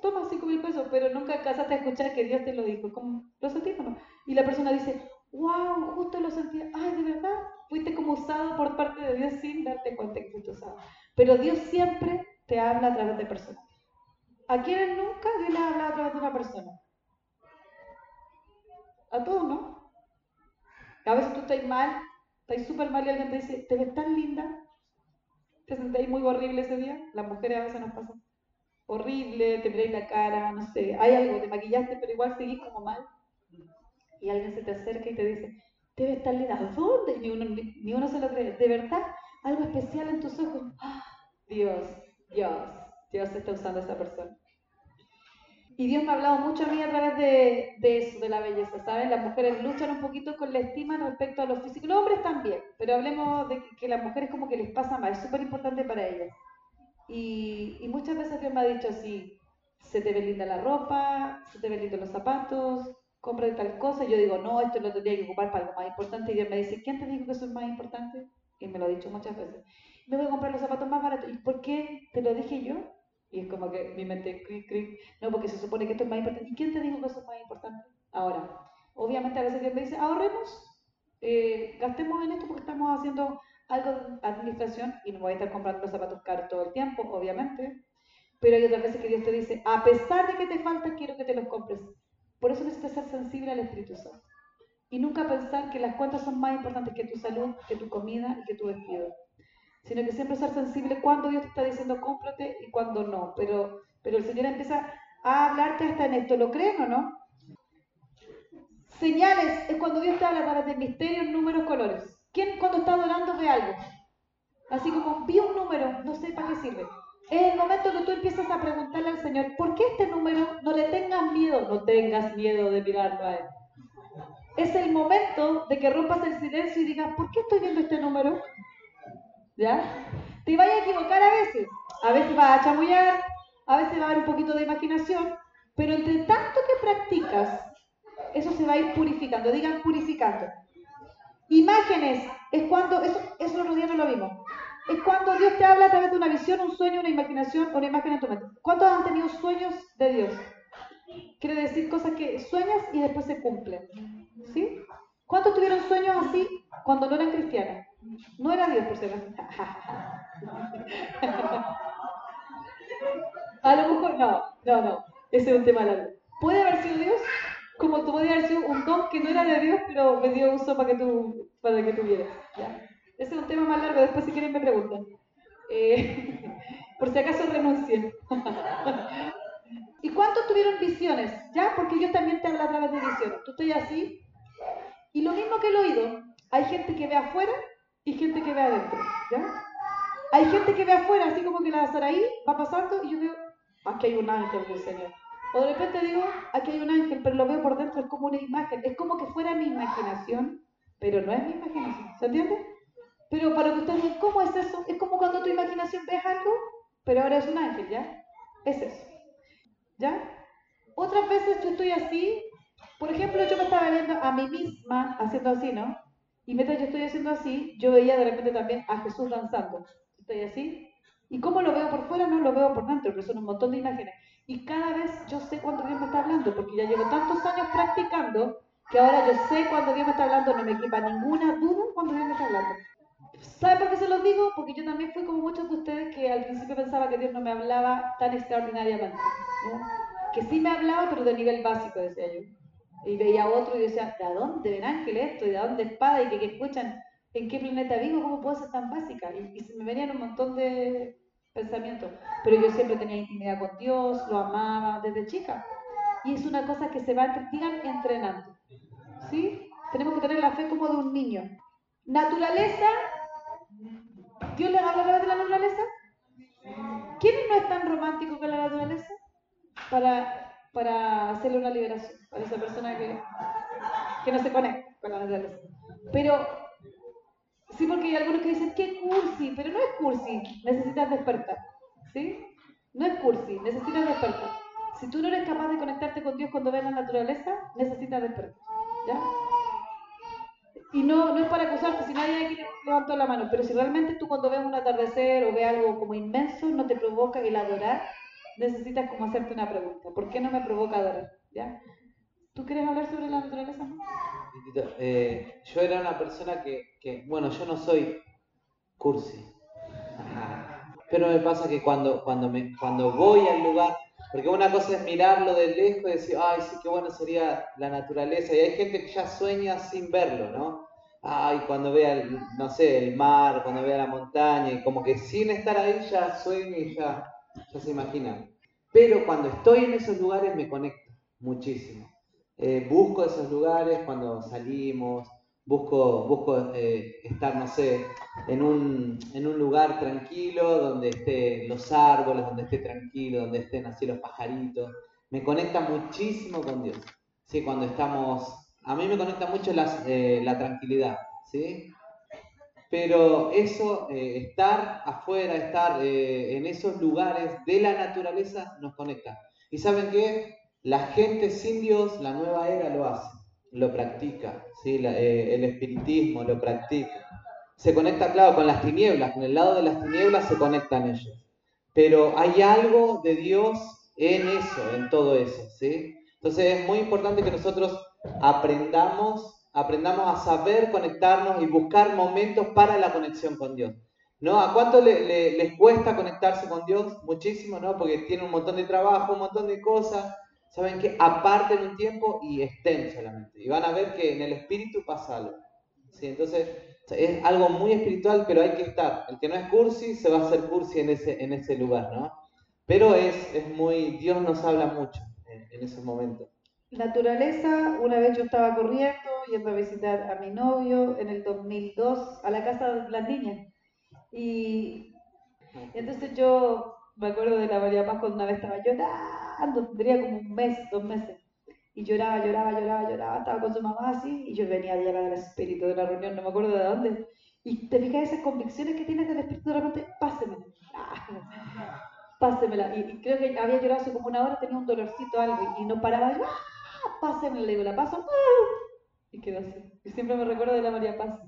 toma cinco mil pesos, pero nunca alcanzaste a escuchar que Dios te lo dijo. Como, ¿Lo sentiste no? Y la persona dice, wow, justo lo sentí. Ay, ¿de verdad? Fuiste como usado por parte de Dios sin darte cuenta que fuiste usado. Pero Dios siempre te habla a través de personas. ¿A quién nunca Dios le ha hablado a través de una persona? A todos, ¿no? A veces tú estás mal, estás súper mal y alguien te dice, te ves tan linda, te sentéis muy horrible ese día. Las mujeres a veces nos pasan horrible, te miráis la cara, no sé, hay algo, te maquillaste, pero igual seguís como mal. Y alguien se te acerca y te dice, te ves tan linda, ¿dónde? Ni uno, ni uno se lo cree. De verdad, algo especial en tus ojos. ¡Ah! Dios, Dios, Dios está usando a esa persona. Y Dios me ha hablado mucho a mí a través de, de eso, de la belleza, ¿saben? Las mujeres luchan un poquito con la estima respecto a los físicos. Los hombres también, pero hablemos de que, que las mujeres como que les pasa mal, es súper importante para ellas. Y, y, muchas veces Dios me ha dicho así, se te ve linda la ropa, se te ven lindos los zapatos, compra tal cosa. Yo digo, no, esto lo tendría que ocupar para algo más importante. Y Dios me dice, ¿quién te dijo que eso es más importante? Y me lo ha dicho muchas veces. Me voy a comprar los zapatos más baratos. ¿Y por qué te lo dije yo? Y es como que mi mente, cric, cric, no, porque se supone que esto es más importante. ¿Y quién te dijo que eso es más importante? Ahora, obviamente a veces Dios me dice, ahorremos, eh, gastemos en esto porque estamos haciendo algo de administración y no voy a estar comprando los zapatos caros todo el tiempo, obviamente. Pero hay otras veces que Dios te dice, a pesar de que te falta, quiero que te los compres. Por eso necesitas ser sensible al Espíritu Santo. Y nunca pensar que las cuentas son más importantes que tu salud, que tu comida y que tu vestido sino que siempre ser sensible cuando Dios te está diciendo cómprate y cuando no. Pero, pero el Señor empieza a hablarte hasta en esto, ¿lo creen o no? Señales es cuando Dios te habla a través de misterios, números, colores. ¿Quién cuando está adorando ve algo? Así como vi un número, no sé para qué sirve. Es el momento que tú empiezas a preguntarle al Señor, ¿por qué este número? No le tengas miedo, no tengas miedo de mirarlo a Él. Es el momento de que rompas el silencio y digas, ¿por qué estoy viendo este número? ¿Ya? Te vayas a equivocar a veces. A veces vas a chamullar, a veces va a haber un poquito de imaginación, pero entre tanto que practicas, eso se va a ir purificando. Digan purificando. Imágenes es cuando, eso, eso otro no lo vimos. Es cuando Dios te habla a través de una visión, un sueño, una imaginación una imagen en tu mente. ¿Cuántos han tenido sueños de Dios? Quiere decir cosas que sueñas y después se cumplen. ¿Sí? ¿Cuántos tuvieron sueños así cuando no eran cristianos? No era Dios, por ser A lo mejor, no, no, no. Ese es un tema largo. Puede haber sido Dios, como tú podías haber sido un don que no era de Dios, pero me dio uso para que tú, para que tú vieras. Ese es un tema más largo, después si quieren me preguntan. Eh, por si acaso renuncien. ¿Y cuántos tuvieron visiones? ¿Ya? Porque yo también te hablo a través de visiones. Tú estás así, y lo mismo que el oído, hay gente que ve afuera y gente que ve adentro, ¿ya? Hay gente que ve afuera, así como que la Saraí va pasando y yo veo, aquí hay un ángel del Señor. O de repente digo, aquí hay un ángel, pero lo veo por dentro, es como una imagen, es como que fuera mi imaginación, pero no es mi imaginación, ¿se entiende? Pero para que ustedes digan, ¿cómo es eso? Es como cuando tu imaginación ves algo, pero ahora es un ángel, ¿ya? Es eso, ¿ya? Otras veces yo estoy así por ejemplo, yo me estaba viendo a mí misma haciendo así, ¿no? Y mientras yo estoy haciendo así, yo veía de repente también a Jesús danzando. Estoy así. ¿Y cómo lo veo por fuera? No lo veo por dentro, pero son un montón de imágenes. Y cada vez yo sé cuándo Dios me está hablando, porque ya llevo tantos años practicando que ahora yo sé cuándo Dios me está hablando, no me equipa ninguna duda cuando Dios me está hablando. ¿Saben por qué se los digo? Porque yo también fui como muchos de ustedes que al principio pensaba que Dios no me hablaba tan extraordinariamente. Que sí me hablaba, pero de nivel básico, decía yo. Y veía otro y decía, ¿de dónde ven ángel esto? ¿Y de dónde espada? Y que, escuchan, ¿en qué planeta vivo? ¿Cómo puedo ser tan básica? Y, se me venían un montón de pensamientos. Pero yo siempre tenía intimidad con Dios, lo amaba desde chica. Y es una cosa que se va, entrenando. ¿Sí? Tenemos que tener la fe como de un niño. Naturaleza. ¿Dios les habla a de la naturaleza? ¿Quién no es tan romántico con la naturaleza? Para para hacerle una liberación para esa persona que, que no se conecta con la naturaleza. Pero sí, porque hay algunos que dicen, qué cursi, pero no es cursi, necesitas despertar. ¿Sí? No es cursi, necesitas despertar. Si tú no eres capaz de conectarte con Dios cuando ves la naturaleza, necesitas despertar. ¿Ya? Y no, no es para acusarte, si nadie aquí levantó la mano, pero si realmente tú cuando ves un atardecer o ves algo como inmenso, no te provoca el adorar, necesitas como hacerte una pregunta. ¿Por qué no me provoca adorar? ¿Ya? ¿Tú quieres hablar sobre la naturaleza? Eh, yo era una persona que, que, bueno, yo no soy cursi. Pero me pasa que cuando, cuando, me, cuando voy al lugar, porque una cosa es mirarlo de lejos y decir, ay, sí, qué bueno sería la naturaleza. Y hay gente que ya sueña sin verlo, ¿no? Ay, cuando vea, no sé, el mar, cuando vea la montaña, y como que sin estar ahí ya sueño y ya ya se imaginan. Pero cuando estoy en esos lugares me conecto muchísimo. Eh, busco esos lugares cuando salimos, busco, busco eh, estar, no sé, en un, en un lugar tranquilo, donde estén los árboles, donde esté tranquilo, donde estén así los pajaritos. me conecta muchísimo con Dios. ¿sí? Cuando estamos, a mí me conecta mucho eh, la tranquilidad, ¿sí? Pero eso, eh, estar afuera, estar eh, en esos lugares de la naturaleza nos conecta. ¿Y saben qué? La gente sin Dios, la nueva era lo hace, lo practica, ¿sí? el espiritismo lo practica. Se conecta, claro, con las tinieblas, con el lado de las tinieblas se conectan ellos. Pero hay algo de Dios en eso, en todo eso, ¿sí? Entonces es muy importante que nosotros aprendamos, aprendamos a saber conectarnos y buscar momentos para la conexión con Dios. ¿No? ¿A cuánto les cuesta conectarse con Dios? Muchísimo, ¿no? Porque tienen un montón de trabajo, un montón de cosas. Saben que aparten un tiempo y estén solamente. Y van a ver que en el espíritu pasa algo. ¿sí? Entonces, es algo muy espiritual, pero hay que estar. El que no es cursi se va a hacer cursi en ese, en ese lugar, ¿no? Pero es, es muy, Dios nos habla mucho en, en ese momento. Naturaleza, una vez yo estaba corriendo, yendo a visitar a mi novio en el 2002 a la casa de las niñas. Y entonces yo me acuerdo de la María Paz cuando una vez estaba llorando, tendría como un mes, dos meses. Y lloraba, lloraba, lloraba, lloraba, estaba con su mamá así, y yo venía de llegar al espíritu de la reunión, no me acuerdo de dónde. Y te fijas esas convicciones que tienes del espíritu de repente, pásemela. pásemela. Y, creo que había llorado hace como una hora, tenía un dolorcito algo, y, no paraba, yo, ¡ah! pásemela, le digo, la paso, y quedó así. Y siempre me recuerdo de la María Paz.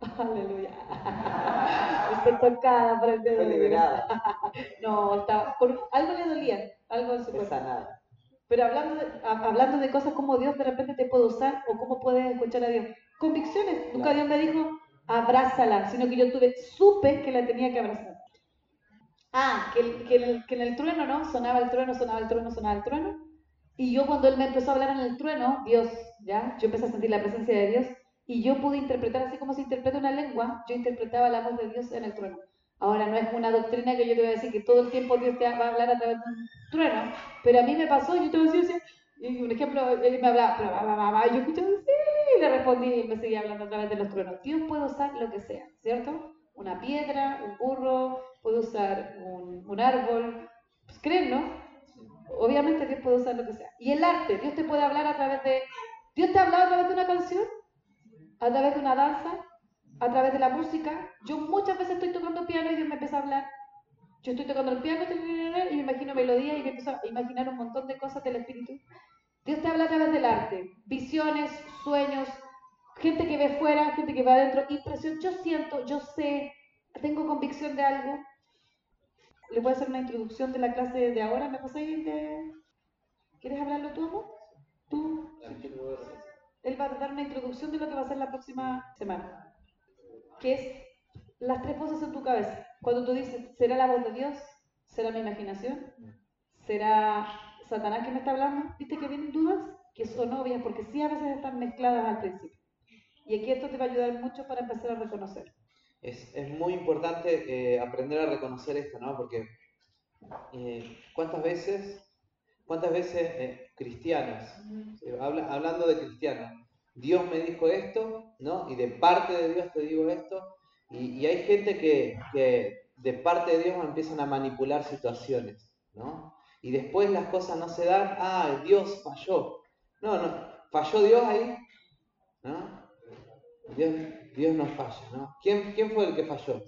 Aleluya. Estoy tocada para el dedo. liberada. no, estaba, por, algo le dolía, algo en su cuerpo. Pero hablando de, hablando de cosas como Dios de repente te puede usar o cómo puedes escuchar a Dios. Convicciones. Nunca Dios me dijo, abrázala, sino que yo tuve, supe que la tenía que abrazar. Ah, que, que, que en el trueno, ¿no? Sonaba el trueno, sonaba el trueno, sonaba el trueno. Y yo cuando él me empezó a hablar en el trueno, Dios, ¿ya? Yo empecé a sentir la presencia de Dios y yo pude interpretar, así como se interpreta una lengua, yo interpretaba la voz de Dios en el trueno. Ahora no es una doctrina que yo te voy a decir que todo el tiempo Dios te va a hablar a través de un trueno, pero a mí me pasó, yo te voy a decir, y un ejemplo, él me hablaba, yo escuchaba, sí, y le respondí y me seguía hablando a través de los truenos. Dios puede usar lo que sea, ¿cierto? Una piedra, un burro, puede usar un, un árbol, pues creen, ¿no? Obviamente Dios puede usar lo que sea. Y el arte, Dios te puede hablar a través de... ¿Dios te ha hablado a través de una canción? ¿A través de una danza? ¿A través de la música? Yo muchas veces estoy tocando piano y Dios me empieza a hablar. Yo estoy tocando el piano y me imagino melodía y me empiezo a imaginar un montón de cosas del espíritu. Dios te habla a través del arte, visiones, sueños, gente que ve fuera, gente que ve adentro, impresión. Yo siento, yo sé, tengo convicción de algo, ¿Le voy a hacer una introducción de la clase de ahora? ¿Me pasáis de... ¿Quieres hablarlo tú, amor? ¿Tú? Él va a dar una introducción de lo que va a ser la próxima semana, que es las tres voces en tu cabeza. Cuando tú dices, ¿será la voz de Dios? ¿Será mi imaginación? ¿Será Satanás que me está hablando? ¿Viste que vienen dudas? Que son obvias, porque sí a veces están mezcladas al principio. Y aquí esto te va a ayudar mucho para empezar a reconocer es, es muy importante eh, aprender a reconocer esto, ¿no? Porque eh, ¿cuántas veces, cuántas veces eh, cristianos, hablando de cristianos, Dios me dijo esto, ¿no? Y de parte de Dios te digo esto, y, y hay gente que, que, de parte de Dios empiezan a manipular situaciones, ¿no? Y después las cosas no se dan, ah, Dios falló. No, no, falló Dios ahí, ¿no? Dios, Dios no falla, ¿no? ¿Quién, ¿Quién fue el que falló?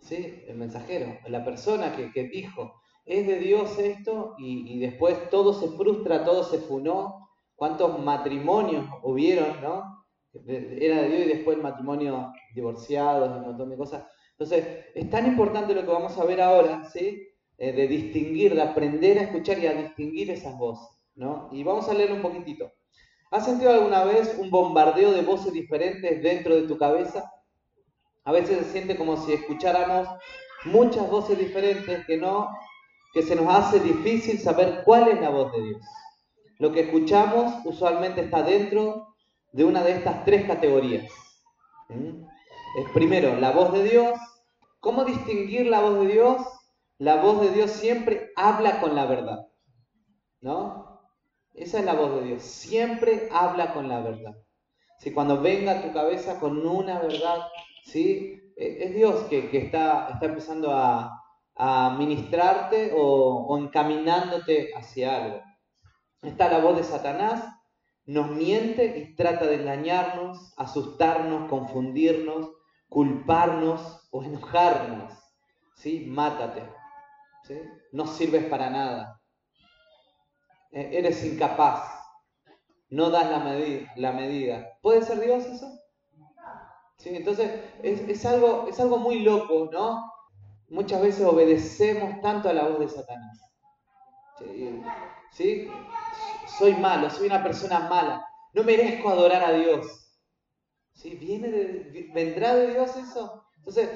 ¿Sí? El mensajero, la persona que, dijo, es de Dios esto y, después todo se frustra, todo se funó. ¿Cuántos matrimonios hubieron, no? Era de Dios y después el matrimonio divorciados un montón de cosas. Entonces, es tan importante lo que vamos a ver ahora, ¿sí? Eh, de distinguir, de aprender a escuchar y a distinguir esas voces, ¿no? Y vamos a leer un poquitito. ¿Has sentido alguna vez un bombardeo de voces diferentes dentro de tu cabeza? A veces se siente como si escucháramos muchas voces diferentes que no que se nos hace difícil saber cuál es la voz de Dios. Lo que escuchamos usualmente está dentro de una de estas tres categorías. ¿Mm? Es primero la voz de Dios. ¿Cómo distinguir la voz de Dios? La voz de Dios siempre habla con la verdad. ¿No? Esa es la voz de Dios. Siempre habla con la verdad. Si cuando venga a tu cabeza con una verdad, ¿sí? E, es Dios que, está, está empezando a, a ministrarte o, encaminándote hacia algo. Está la voz de Satanás, nos miente y trata de engañarnos, asustarnos, confundirnos, culparnos o enojarnos. ¿Sí? Mátate. No sirves para nada. E, eres incapaz. No das la, medida. ¿Puede ser Dios eso? ¿Sí? Entonces, es, algo, es algo muy loco, ¿no? Muchas veces obedecemos tanto a la voz de Satanás. ¿Sí? Soy malo, soy una persona mala. No merezco adorar a Dios. ¿Sí? ¿Viene ¿Vendrá de Dios eso? Entonces,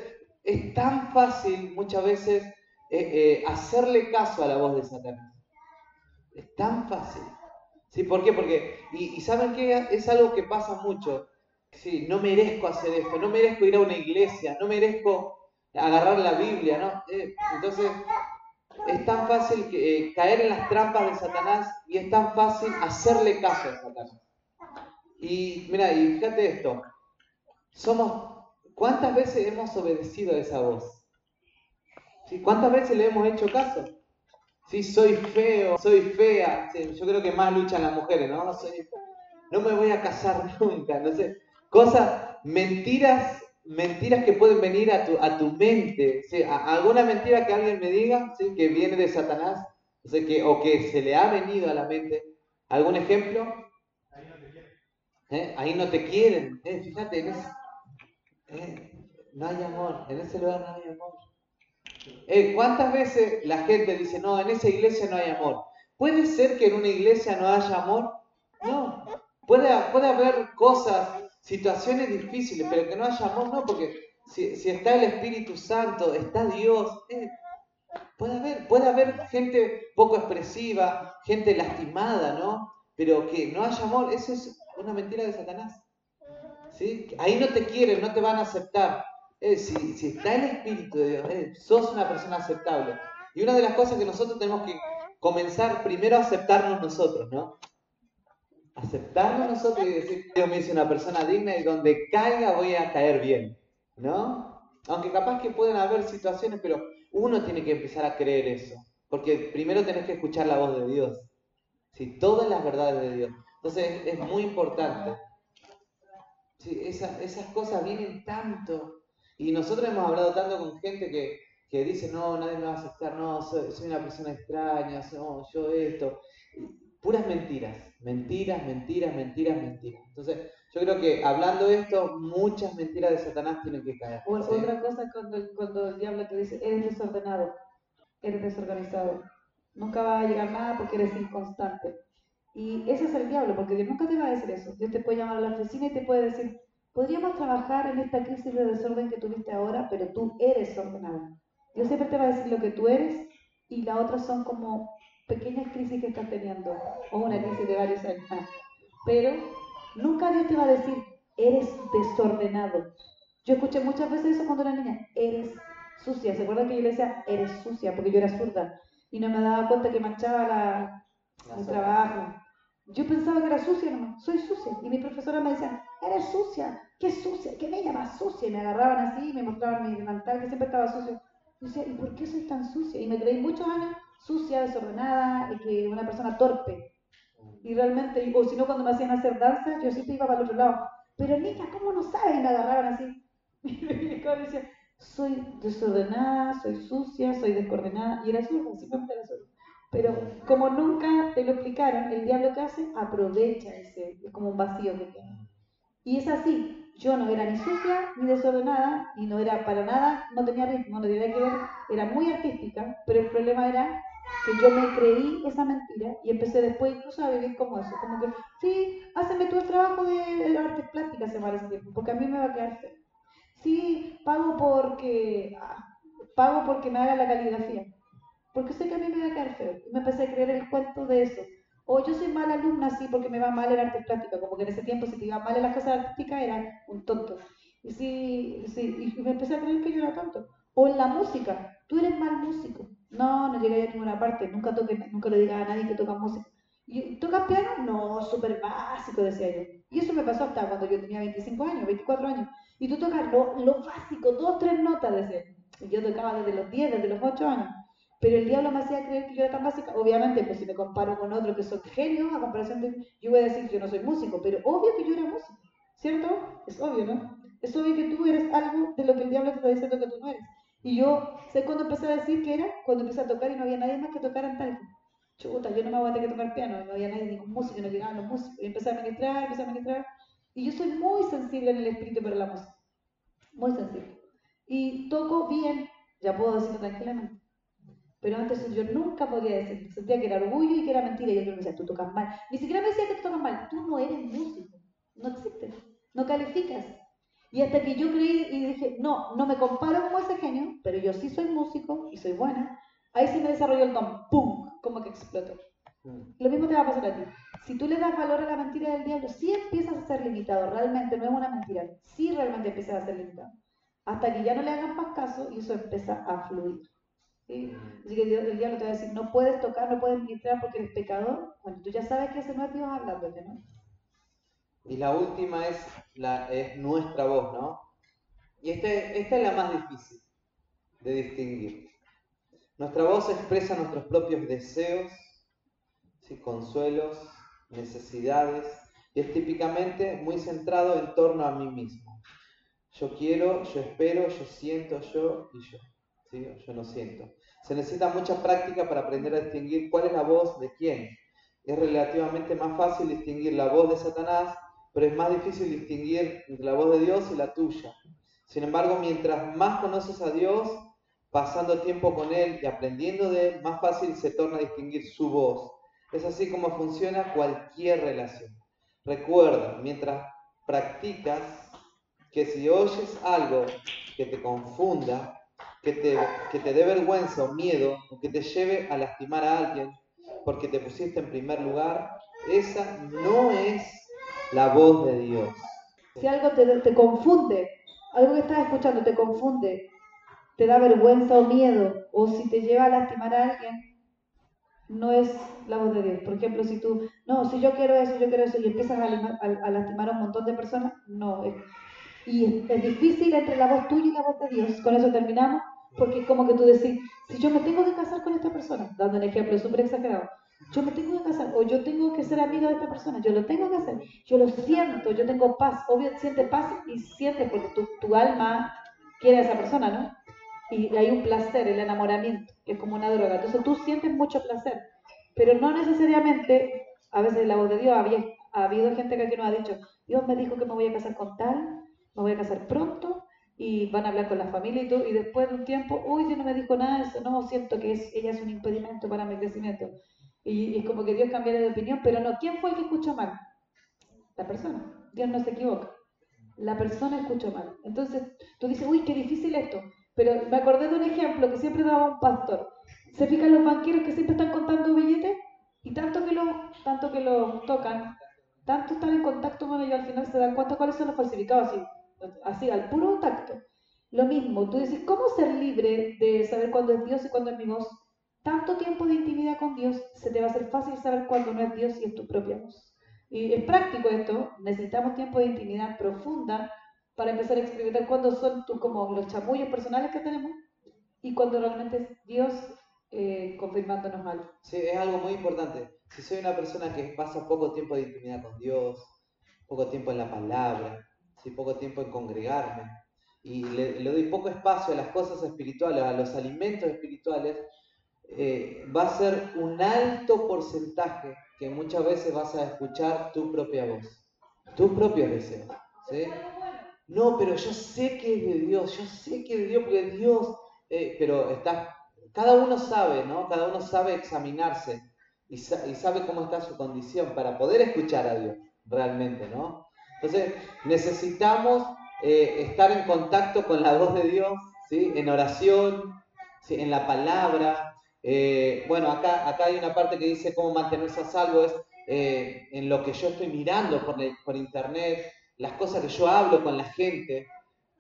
es tan fácil muchas veces eh, eh, hacerle caso a la voz de Satanás. Es tan fácil. ¿Sí? ¿Por qué? Porque, y, ¿saben qué? Es algo que pasa mucho. Sí, no merezco hacer esto, no merezco ir a una iglesia, no merezco agarrar la Biblia, ¿no? Eh, entonces, es tan fácil eh, caer en las trampas de Satanás y es tan fácil hacerle caso a Satanás. Y mira, y fíjate esto, somos, ¿cuántas veces hemos obedecido a esa voz? ¿Sí? ¿Cuántas veces le hemos hecho caso? Sí, soy feo, soy fea, yo creo que más luchan las mujeres, ¿no? no me voy a casar nunca, no sé, cosas, mentiras mentiras que pueden venir a tu, a tu mente, ¿sí? alguna mentira que alguien me diga, ¿sí? que viene de Satanás, que, o que se le ha venido a la mente. ¿Algún ejemplo? Ahí no te quieren. ¿Eh? Fíjate, en ese, ¿eh? no hay amor, en ese lugar no hay amor. ¿Eh? ¿Cuántas veces la gente dice, no, en esa iglesia no hay amor? ¿Puede ser que en una iglesia no haya amor? No. Puede, puede haber cosas situaciones difíciles, pero que no haya amor, no, porque si, está el Espíritu Santo, está Dios, eh, puede haber, puede haber gente poco expresiva, gente lastimada, ¿no? Pero que no haya amor, eso es una mentira de Satanás. ¿sí? Ahí no te quieren, no te van a aceptar. Eh, si, está el Espíritu de Dios, eh, sos una persona aceptable. Y una de las cosas que nosotros tenemos que comenzar primero a aceptarnos nosotros, ¿no? aceptarlo nosotros y decir, Dios me hizo una persona digna y donde caiga voy a caer bien, ¿no? Aunque capaz que pueden haber situaciones, pero uno tiene que empezar a creer eso, porque primero tenés que escuchar la voz de Dios, ¿sí? todas las verdades de Dios. Entonces es muy importante. Esas cosas vienen tanto. Y nosotros hemos hablado tanto con gente que, que dice, no, nadie me va a aceptar, no, soy, soy una persona extraña, no, yo esto puras mentiras, mentiras, mentiras, mentiras, mentiras. Entonces, yo creo que hablando de esto, muchas mentiras de Satanás tienen que caer. Otra cosa cuando, cuando el diablo te dice, eres desordenado, eres desorganizado, nunca va a llegar nada porque eres inconstante. Y ese es el diablo, porque Dios nunca te va a decir eso. Dios te puede llamar a la oficina y te puede decir, podríamos trabajar en esta crisis de desorden que tuviste ahora, pero tú eres ordenado. Dios siempre te va a decir lo que tú eres y la otra son como pequeñas crisis que estás teniendo, o una crisis de varios años. Pero nunca Dios te va a decir, eres desordenado. Yo escuché muchas veces eso cuando era niña, eres sucia. ¿Se acuerdan que yo le decía, eres sucia? Porque yo era zurda y no me daba cuenta que manchaba la, el trabajo. Yo pensaba que era sucia, no, soy sucia. Y mi profesora me decía, eres sucia, ¿qué sucia? ¿Qué me llamas sucia? Y me agarraban así y me mostraban mi delantal que siempre estaba sucio. Y decía, ¿y por qué soy tan sucia? Y me creí muchos años sucia, desordenada, y que una persona torpe. Y realmente, o si no, cuando me hacían hacer danza, yo siempre iba para el otro lado. Pero niña, ¿cómo no sabes? Y me agarraban así. Y me decía, soy desordenada, soy sucia, soy descoordenada. Y era zurda, simplemente era zurda. Pero como nunca te lo explicaron, el diablo que hace aprovecha ese, es como un vacío que tiene. Y es así, yo no era ni sucia ni desordenada y no era para nada, no tenía ritmo, no tenía que ver, era muy artística, pero el problema era que yo me creí esa mentira y empecé después incluso a vivir como eso, como que, sí, háceme tú el trabajo de, artes plásticas se tiempo, porque a mí me va a quedar feo. Sí, pago porque, ah, pago porque me haga la caligrafía, porque sé que a mí me va a quedar feo. Y me empecé a creer el cuento de eso. O yo soy mala alumna, sí, porque me va mal en artes plásticas, como que en ese tiempo si te iba mal en las cosas artísticas era un tonto. Y sí, y me empecé a creer que yo era tonto. O en la música, tú eres mal músico. No, no llegué a ninguna parte, nunca, toque, nunca le diga a nadie que toca música. ¿Y ¿Tocas piano? No, súper básico, decía yo. Y eso me pasó hasta cuando yo tenía 25 años, 24 años. Y tú tocas lo, lo básico, dos, tres notas, decía Yo tocaba desde los 10, desde los 8 años. Pero el diablo me hacía creer que yo era tan básica. Obviamente, pues si me comparo con otros que son genios, a comparación de. Yo voy a decir que yo no soy músico, pero obvio que yo era músico. ¿Cierto? Es obvio, ¿no? Es obvio que tú eres algo de lo que el diablo te está diciendo que tú no eres. Y yo sé cuando empecé a decir que era, cuando empecé a tocar y no había nadie más que tocara en tal. Chuta, yo no me aguanté que tocar piano, no había nadie, ningún músico, no llegaban los músicos. Y empecé a ministrar, empecé a ministrar. Y yo soy muy sensible en el espíritu para la música. Muy sensible. Y toco bien, ya puedo decirlo tranquilamente. Pero antes yo nunca podía decir, sentía que era orgullo y que era mentira. Y otro me decía, tú tocas mal. Ni siquiera me decía que tú tocas mal. Tú no eres músico. No existes. No calificas. Y hasta que yo creí y dije, no, no me comparo como ese genio, pero yo sí soy músico y soy buena, ahí sí me desarrolló el don, ¡pum! Como que explotó. Lo mismo te va a pasar a ti. Si tú le das valor a la mentira del diablo, sí empiezas a ser limitado, realmente no es una mentira, sí realmente empiezas a ser limitado. Hasta que ya no le hagas más caso y eso empieza a fluir. ¿Sí? Así que el diablo te va a decir, no puedes tocar, no puedes ministrar porque eres pecador. Bueno, tú ya sabes que ese no es Dios hablándote, ¿no? Y la última es, la, es nuestra voz, ¿no? Y este, esta es la más difícil de distinguir. Nuestra voz expresa nuestros propios deseos, consuelos, necesidades, y es típicamente muy centrado en torno a mí mismo. Yo quiero, yo espero, yo siento, yo y yo. Yo no siento. Se necesita mucha práctica para aprender a distinguir cuál es la voz de quién. Es relativamente más fácil distinguir la voz de Satanás, pero es más difícil distinguir entre la voz de Dios y la tuya. Sin embargo, mientras más conoces a Dios, pasando tiempo con Él y aprendiendo de Él, más fácil se torna a distinguir su voz. Es así como funciona cualquier relación. Recuerda, mientras practicas, que si oyes algo que te confunda, que te, que te dé vergüenza o miedo, o que te lleve a lastimar a alguien porque te pusiste en primer lugar, esa no es la voz de Dios. Si algo te, te confunde, algo que estás escuchando te confunde, te da vergüenza o miedo, o si te lleva a lastimar a alguien, no es la voz de Dios. Por ejemplo, si tú, no, si yo quiero eso, yo quiero eso, y empiezas a, lastimar a un montón de personas, no. Es, y es, difícil entre la voz tuya y la voz de Dios. Con eso terminamos, porque es como que tú decís, si yo me tengo que casar con esta persona, dando un ejemplo súper exagerado, yo me tengo que casar, o yo tengo que ser amiga de esta persona, yo lo tengo que hacer, yo lo siento, yo tengo paz, obvio, siente paz y sientes porque tu, tu alma quiere a esa persona, ¿no? y hay un placer, el enamoramiento, que es como una droga. Entonces tú sientes mucho placer, pero no necesariamente, a veces la voz de Dios, había, ha habido gente que aquí nos ha dicho, Dios me dijo que me voy a casar con tal, me voy a casar pronto, y van a hablar con la familia y todo, y después de un tiempo, uy, Dios no me dijo nada eso, no, siento que es, ella es un impedimento para mi crecimiento. Y, es como que Dios cambiara de opinión, pero no, ¿quién fue el que escuchó mal? La persona. Dios no se equivoca. La persona escuchó mal. Entonces tú dices, uy, qué difícil esto. Pero me acordé de un ejemplo que siempre daba un pastor. Se fijan los banqueros que siempre están contando billetes y tanto que lo, tanto que lo tocan, tanto están en contacto con ellos, al final se dan cuenta cuáles son los falsificados, así, así al puro tacto. Lo mismo, tú dices, ¿cómo ser libre de saber cuándo es Dios y cuándo es mi voz? Tanto tiempo de intimidad con Dios, se te va a hacer fácil saber cuándo no es Dios y es tu propia voz. Y es práctico esto, necesitamos tiempo de intimidad profunda para empezar a experimentar cuándo son tus, como los chamullos personales que tenemos y cuando realmente es Dios eh, confirmándonos algo. Sí, es algo muy importante. Si soy una persona que pasa poco tiempo de intimidad con Dios, poco tiempo en la palabra, si poco tiempo en congregarme, y le, doy poco espacio a las cosas espirituales, a los alimentos espirituales, eh, va a ser un alto porcentaje que muchas veces vas a escuchar tu propia voz, tus propios deseos. ¿sí? No, pero yo sé que es de Dios, yo sé que es de Dios porque Dios, eh, pero está, cada uno sabe, ¿no? Cada uno sabe examinarse y, sabe cómo está su condición para poder escuchar a Dios realmente, ¿no? Entonces necesitamos eh, estar en contacto con la voz de Dios, ¿sí? En oración, en la palabra. Eh, bueno, acá, acá hay una parte que dice cómo mantenerse a salvo, es en lo que yo estoy mirando por, por internet, las cosas que yo hablo con la gente,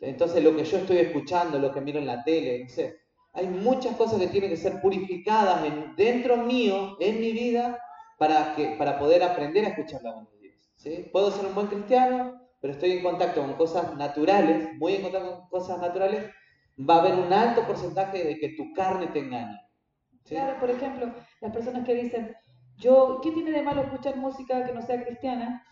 entonces lo que yo estoy escuchando, lo que miro en la tele, no sé. Hay muchas cosas que tienen que ser purificadas dentro mío, en mi vida, para, que, para poder aprender a escuchar la voz de Dios. Puedo ser un buen cristiano, pero estoy en contacto con cosas naturales, muy en contacto con cosas naturales, va a haber un alto porcentaje de que tu carne te engañe. Claro, por ejemplo, las personas que dicen, yo, ¿qué tiene de malo escuchar música que no sea cristiana?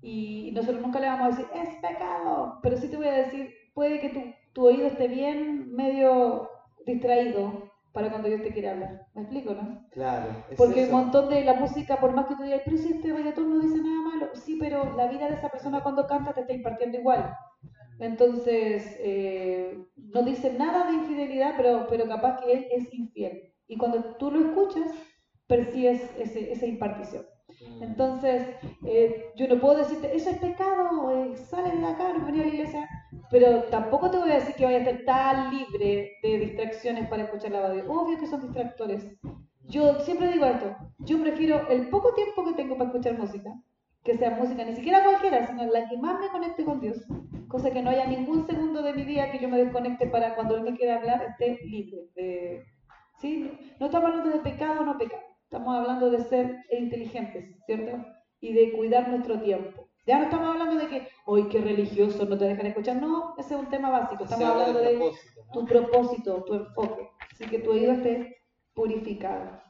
Y nosotros nunca le vamos a decir, es pecado, pero sí te voy a decir, puede que tu, tu oído esté bien medio distraído para cuando Dios te quiere hablar. ¿Me explico, no? Claro. es Porque eso. un montón de la música, por más que tú digas, pero si este reggaetón no dice nada malo, sí, pero la vida de esa persona cuando canta te está impartiendo igual. Entonces, eh, no dice nada de infidelidad, pero, pero capaz que él es infiel. Y cuando tú lo escuchas, percibes ese- esa impartición. Mm. Entonces, eh, yo no puedo decirte, eso es pecado, eh, sale de acá, no venía a la iglesia, pero tampoco te voy a decir que vaya a estar tan libre de distracciones para escuchar la radio. Obvio que son distractores. Yo siempre digo esto, yo prefiero el poco tiempo que tengo para escuchar música, que sea música, ni siquiera cualquiera, sino la que más me conecte con Dios, cosa que no haya ningún segundo de mi día que yo me desconecte para cuando Él me quiera hablar esté libre. de- ¿sí? No estamos hablando de pecado o no pecado, estamos hablando de ser inteligentes, ¿cierto? Y de cuidar nuestro tiempo. Ya no estamos hablando de que, hoy qué religioso, no te dejan escuchar, no, ese es un tema básico, estamos habla hablando de de propósito, ¿no? tu propósito, tu enfoque, así que tu oído esté purificado.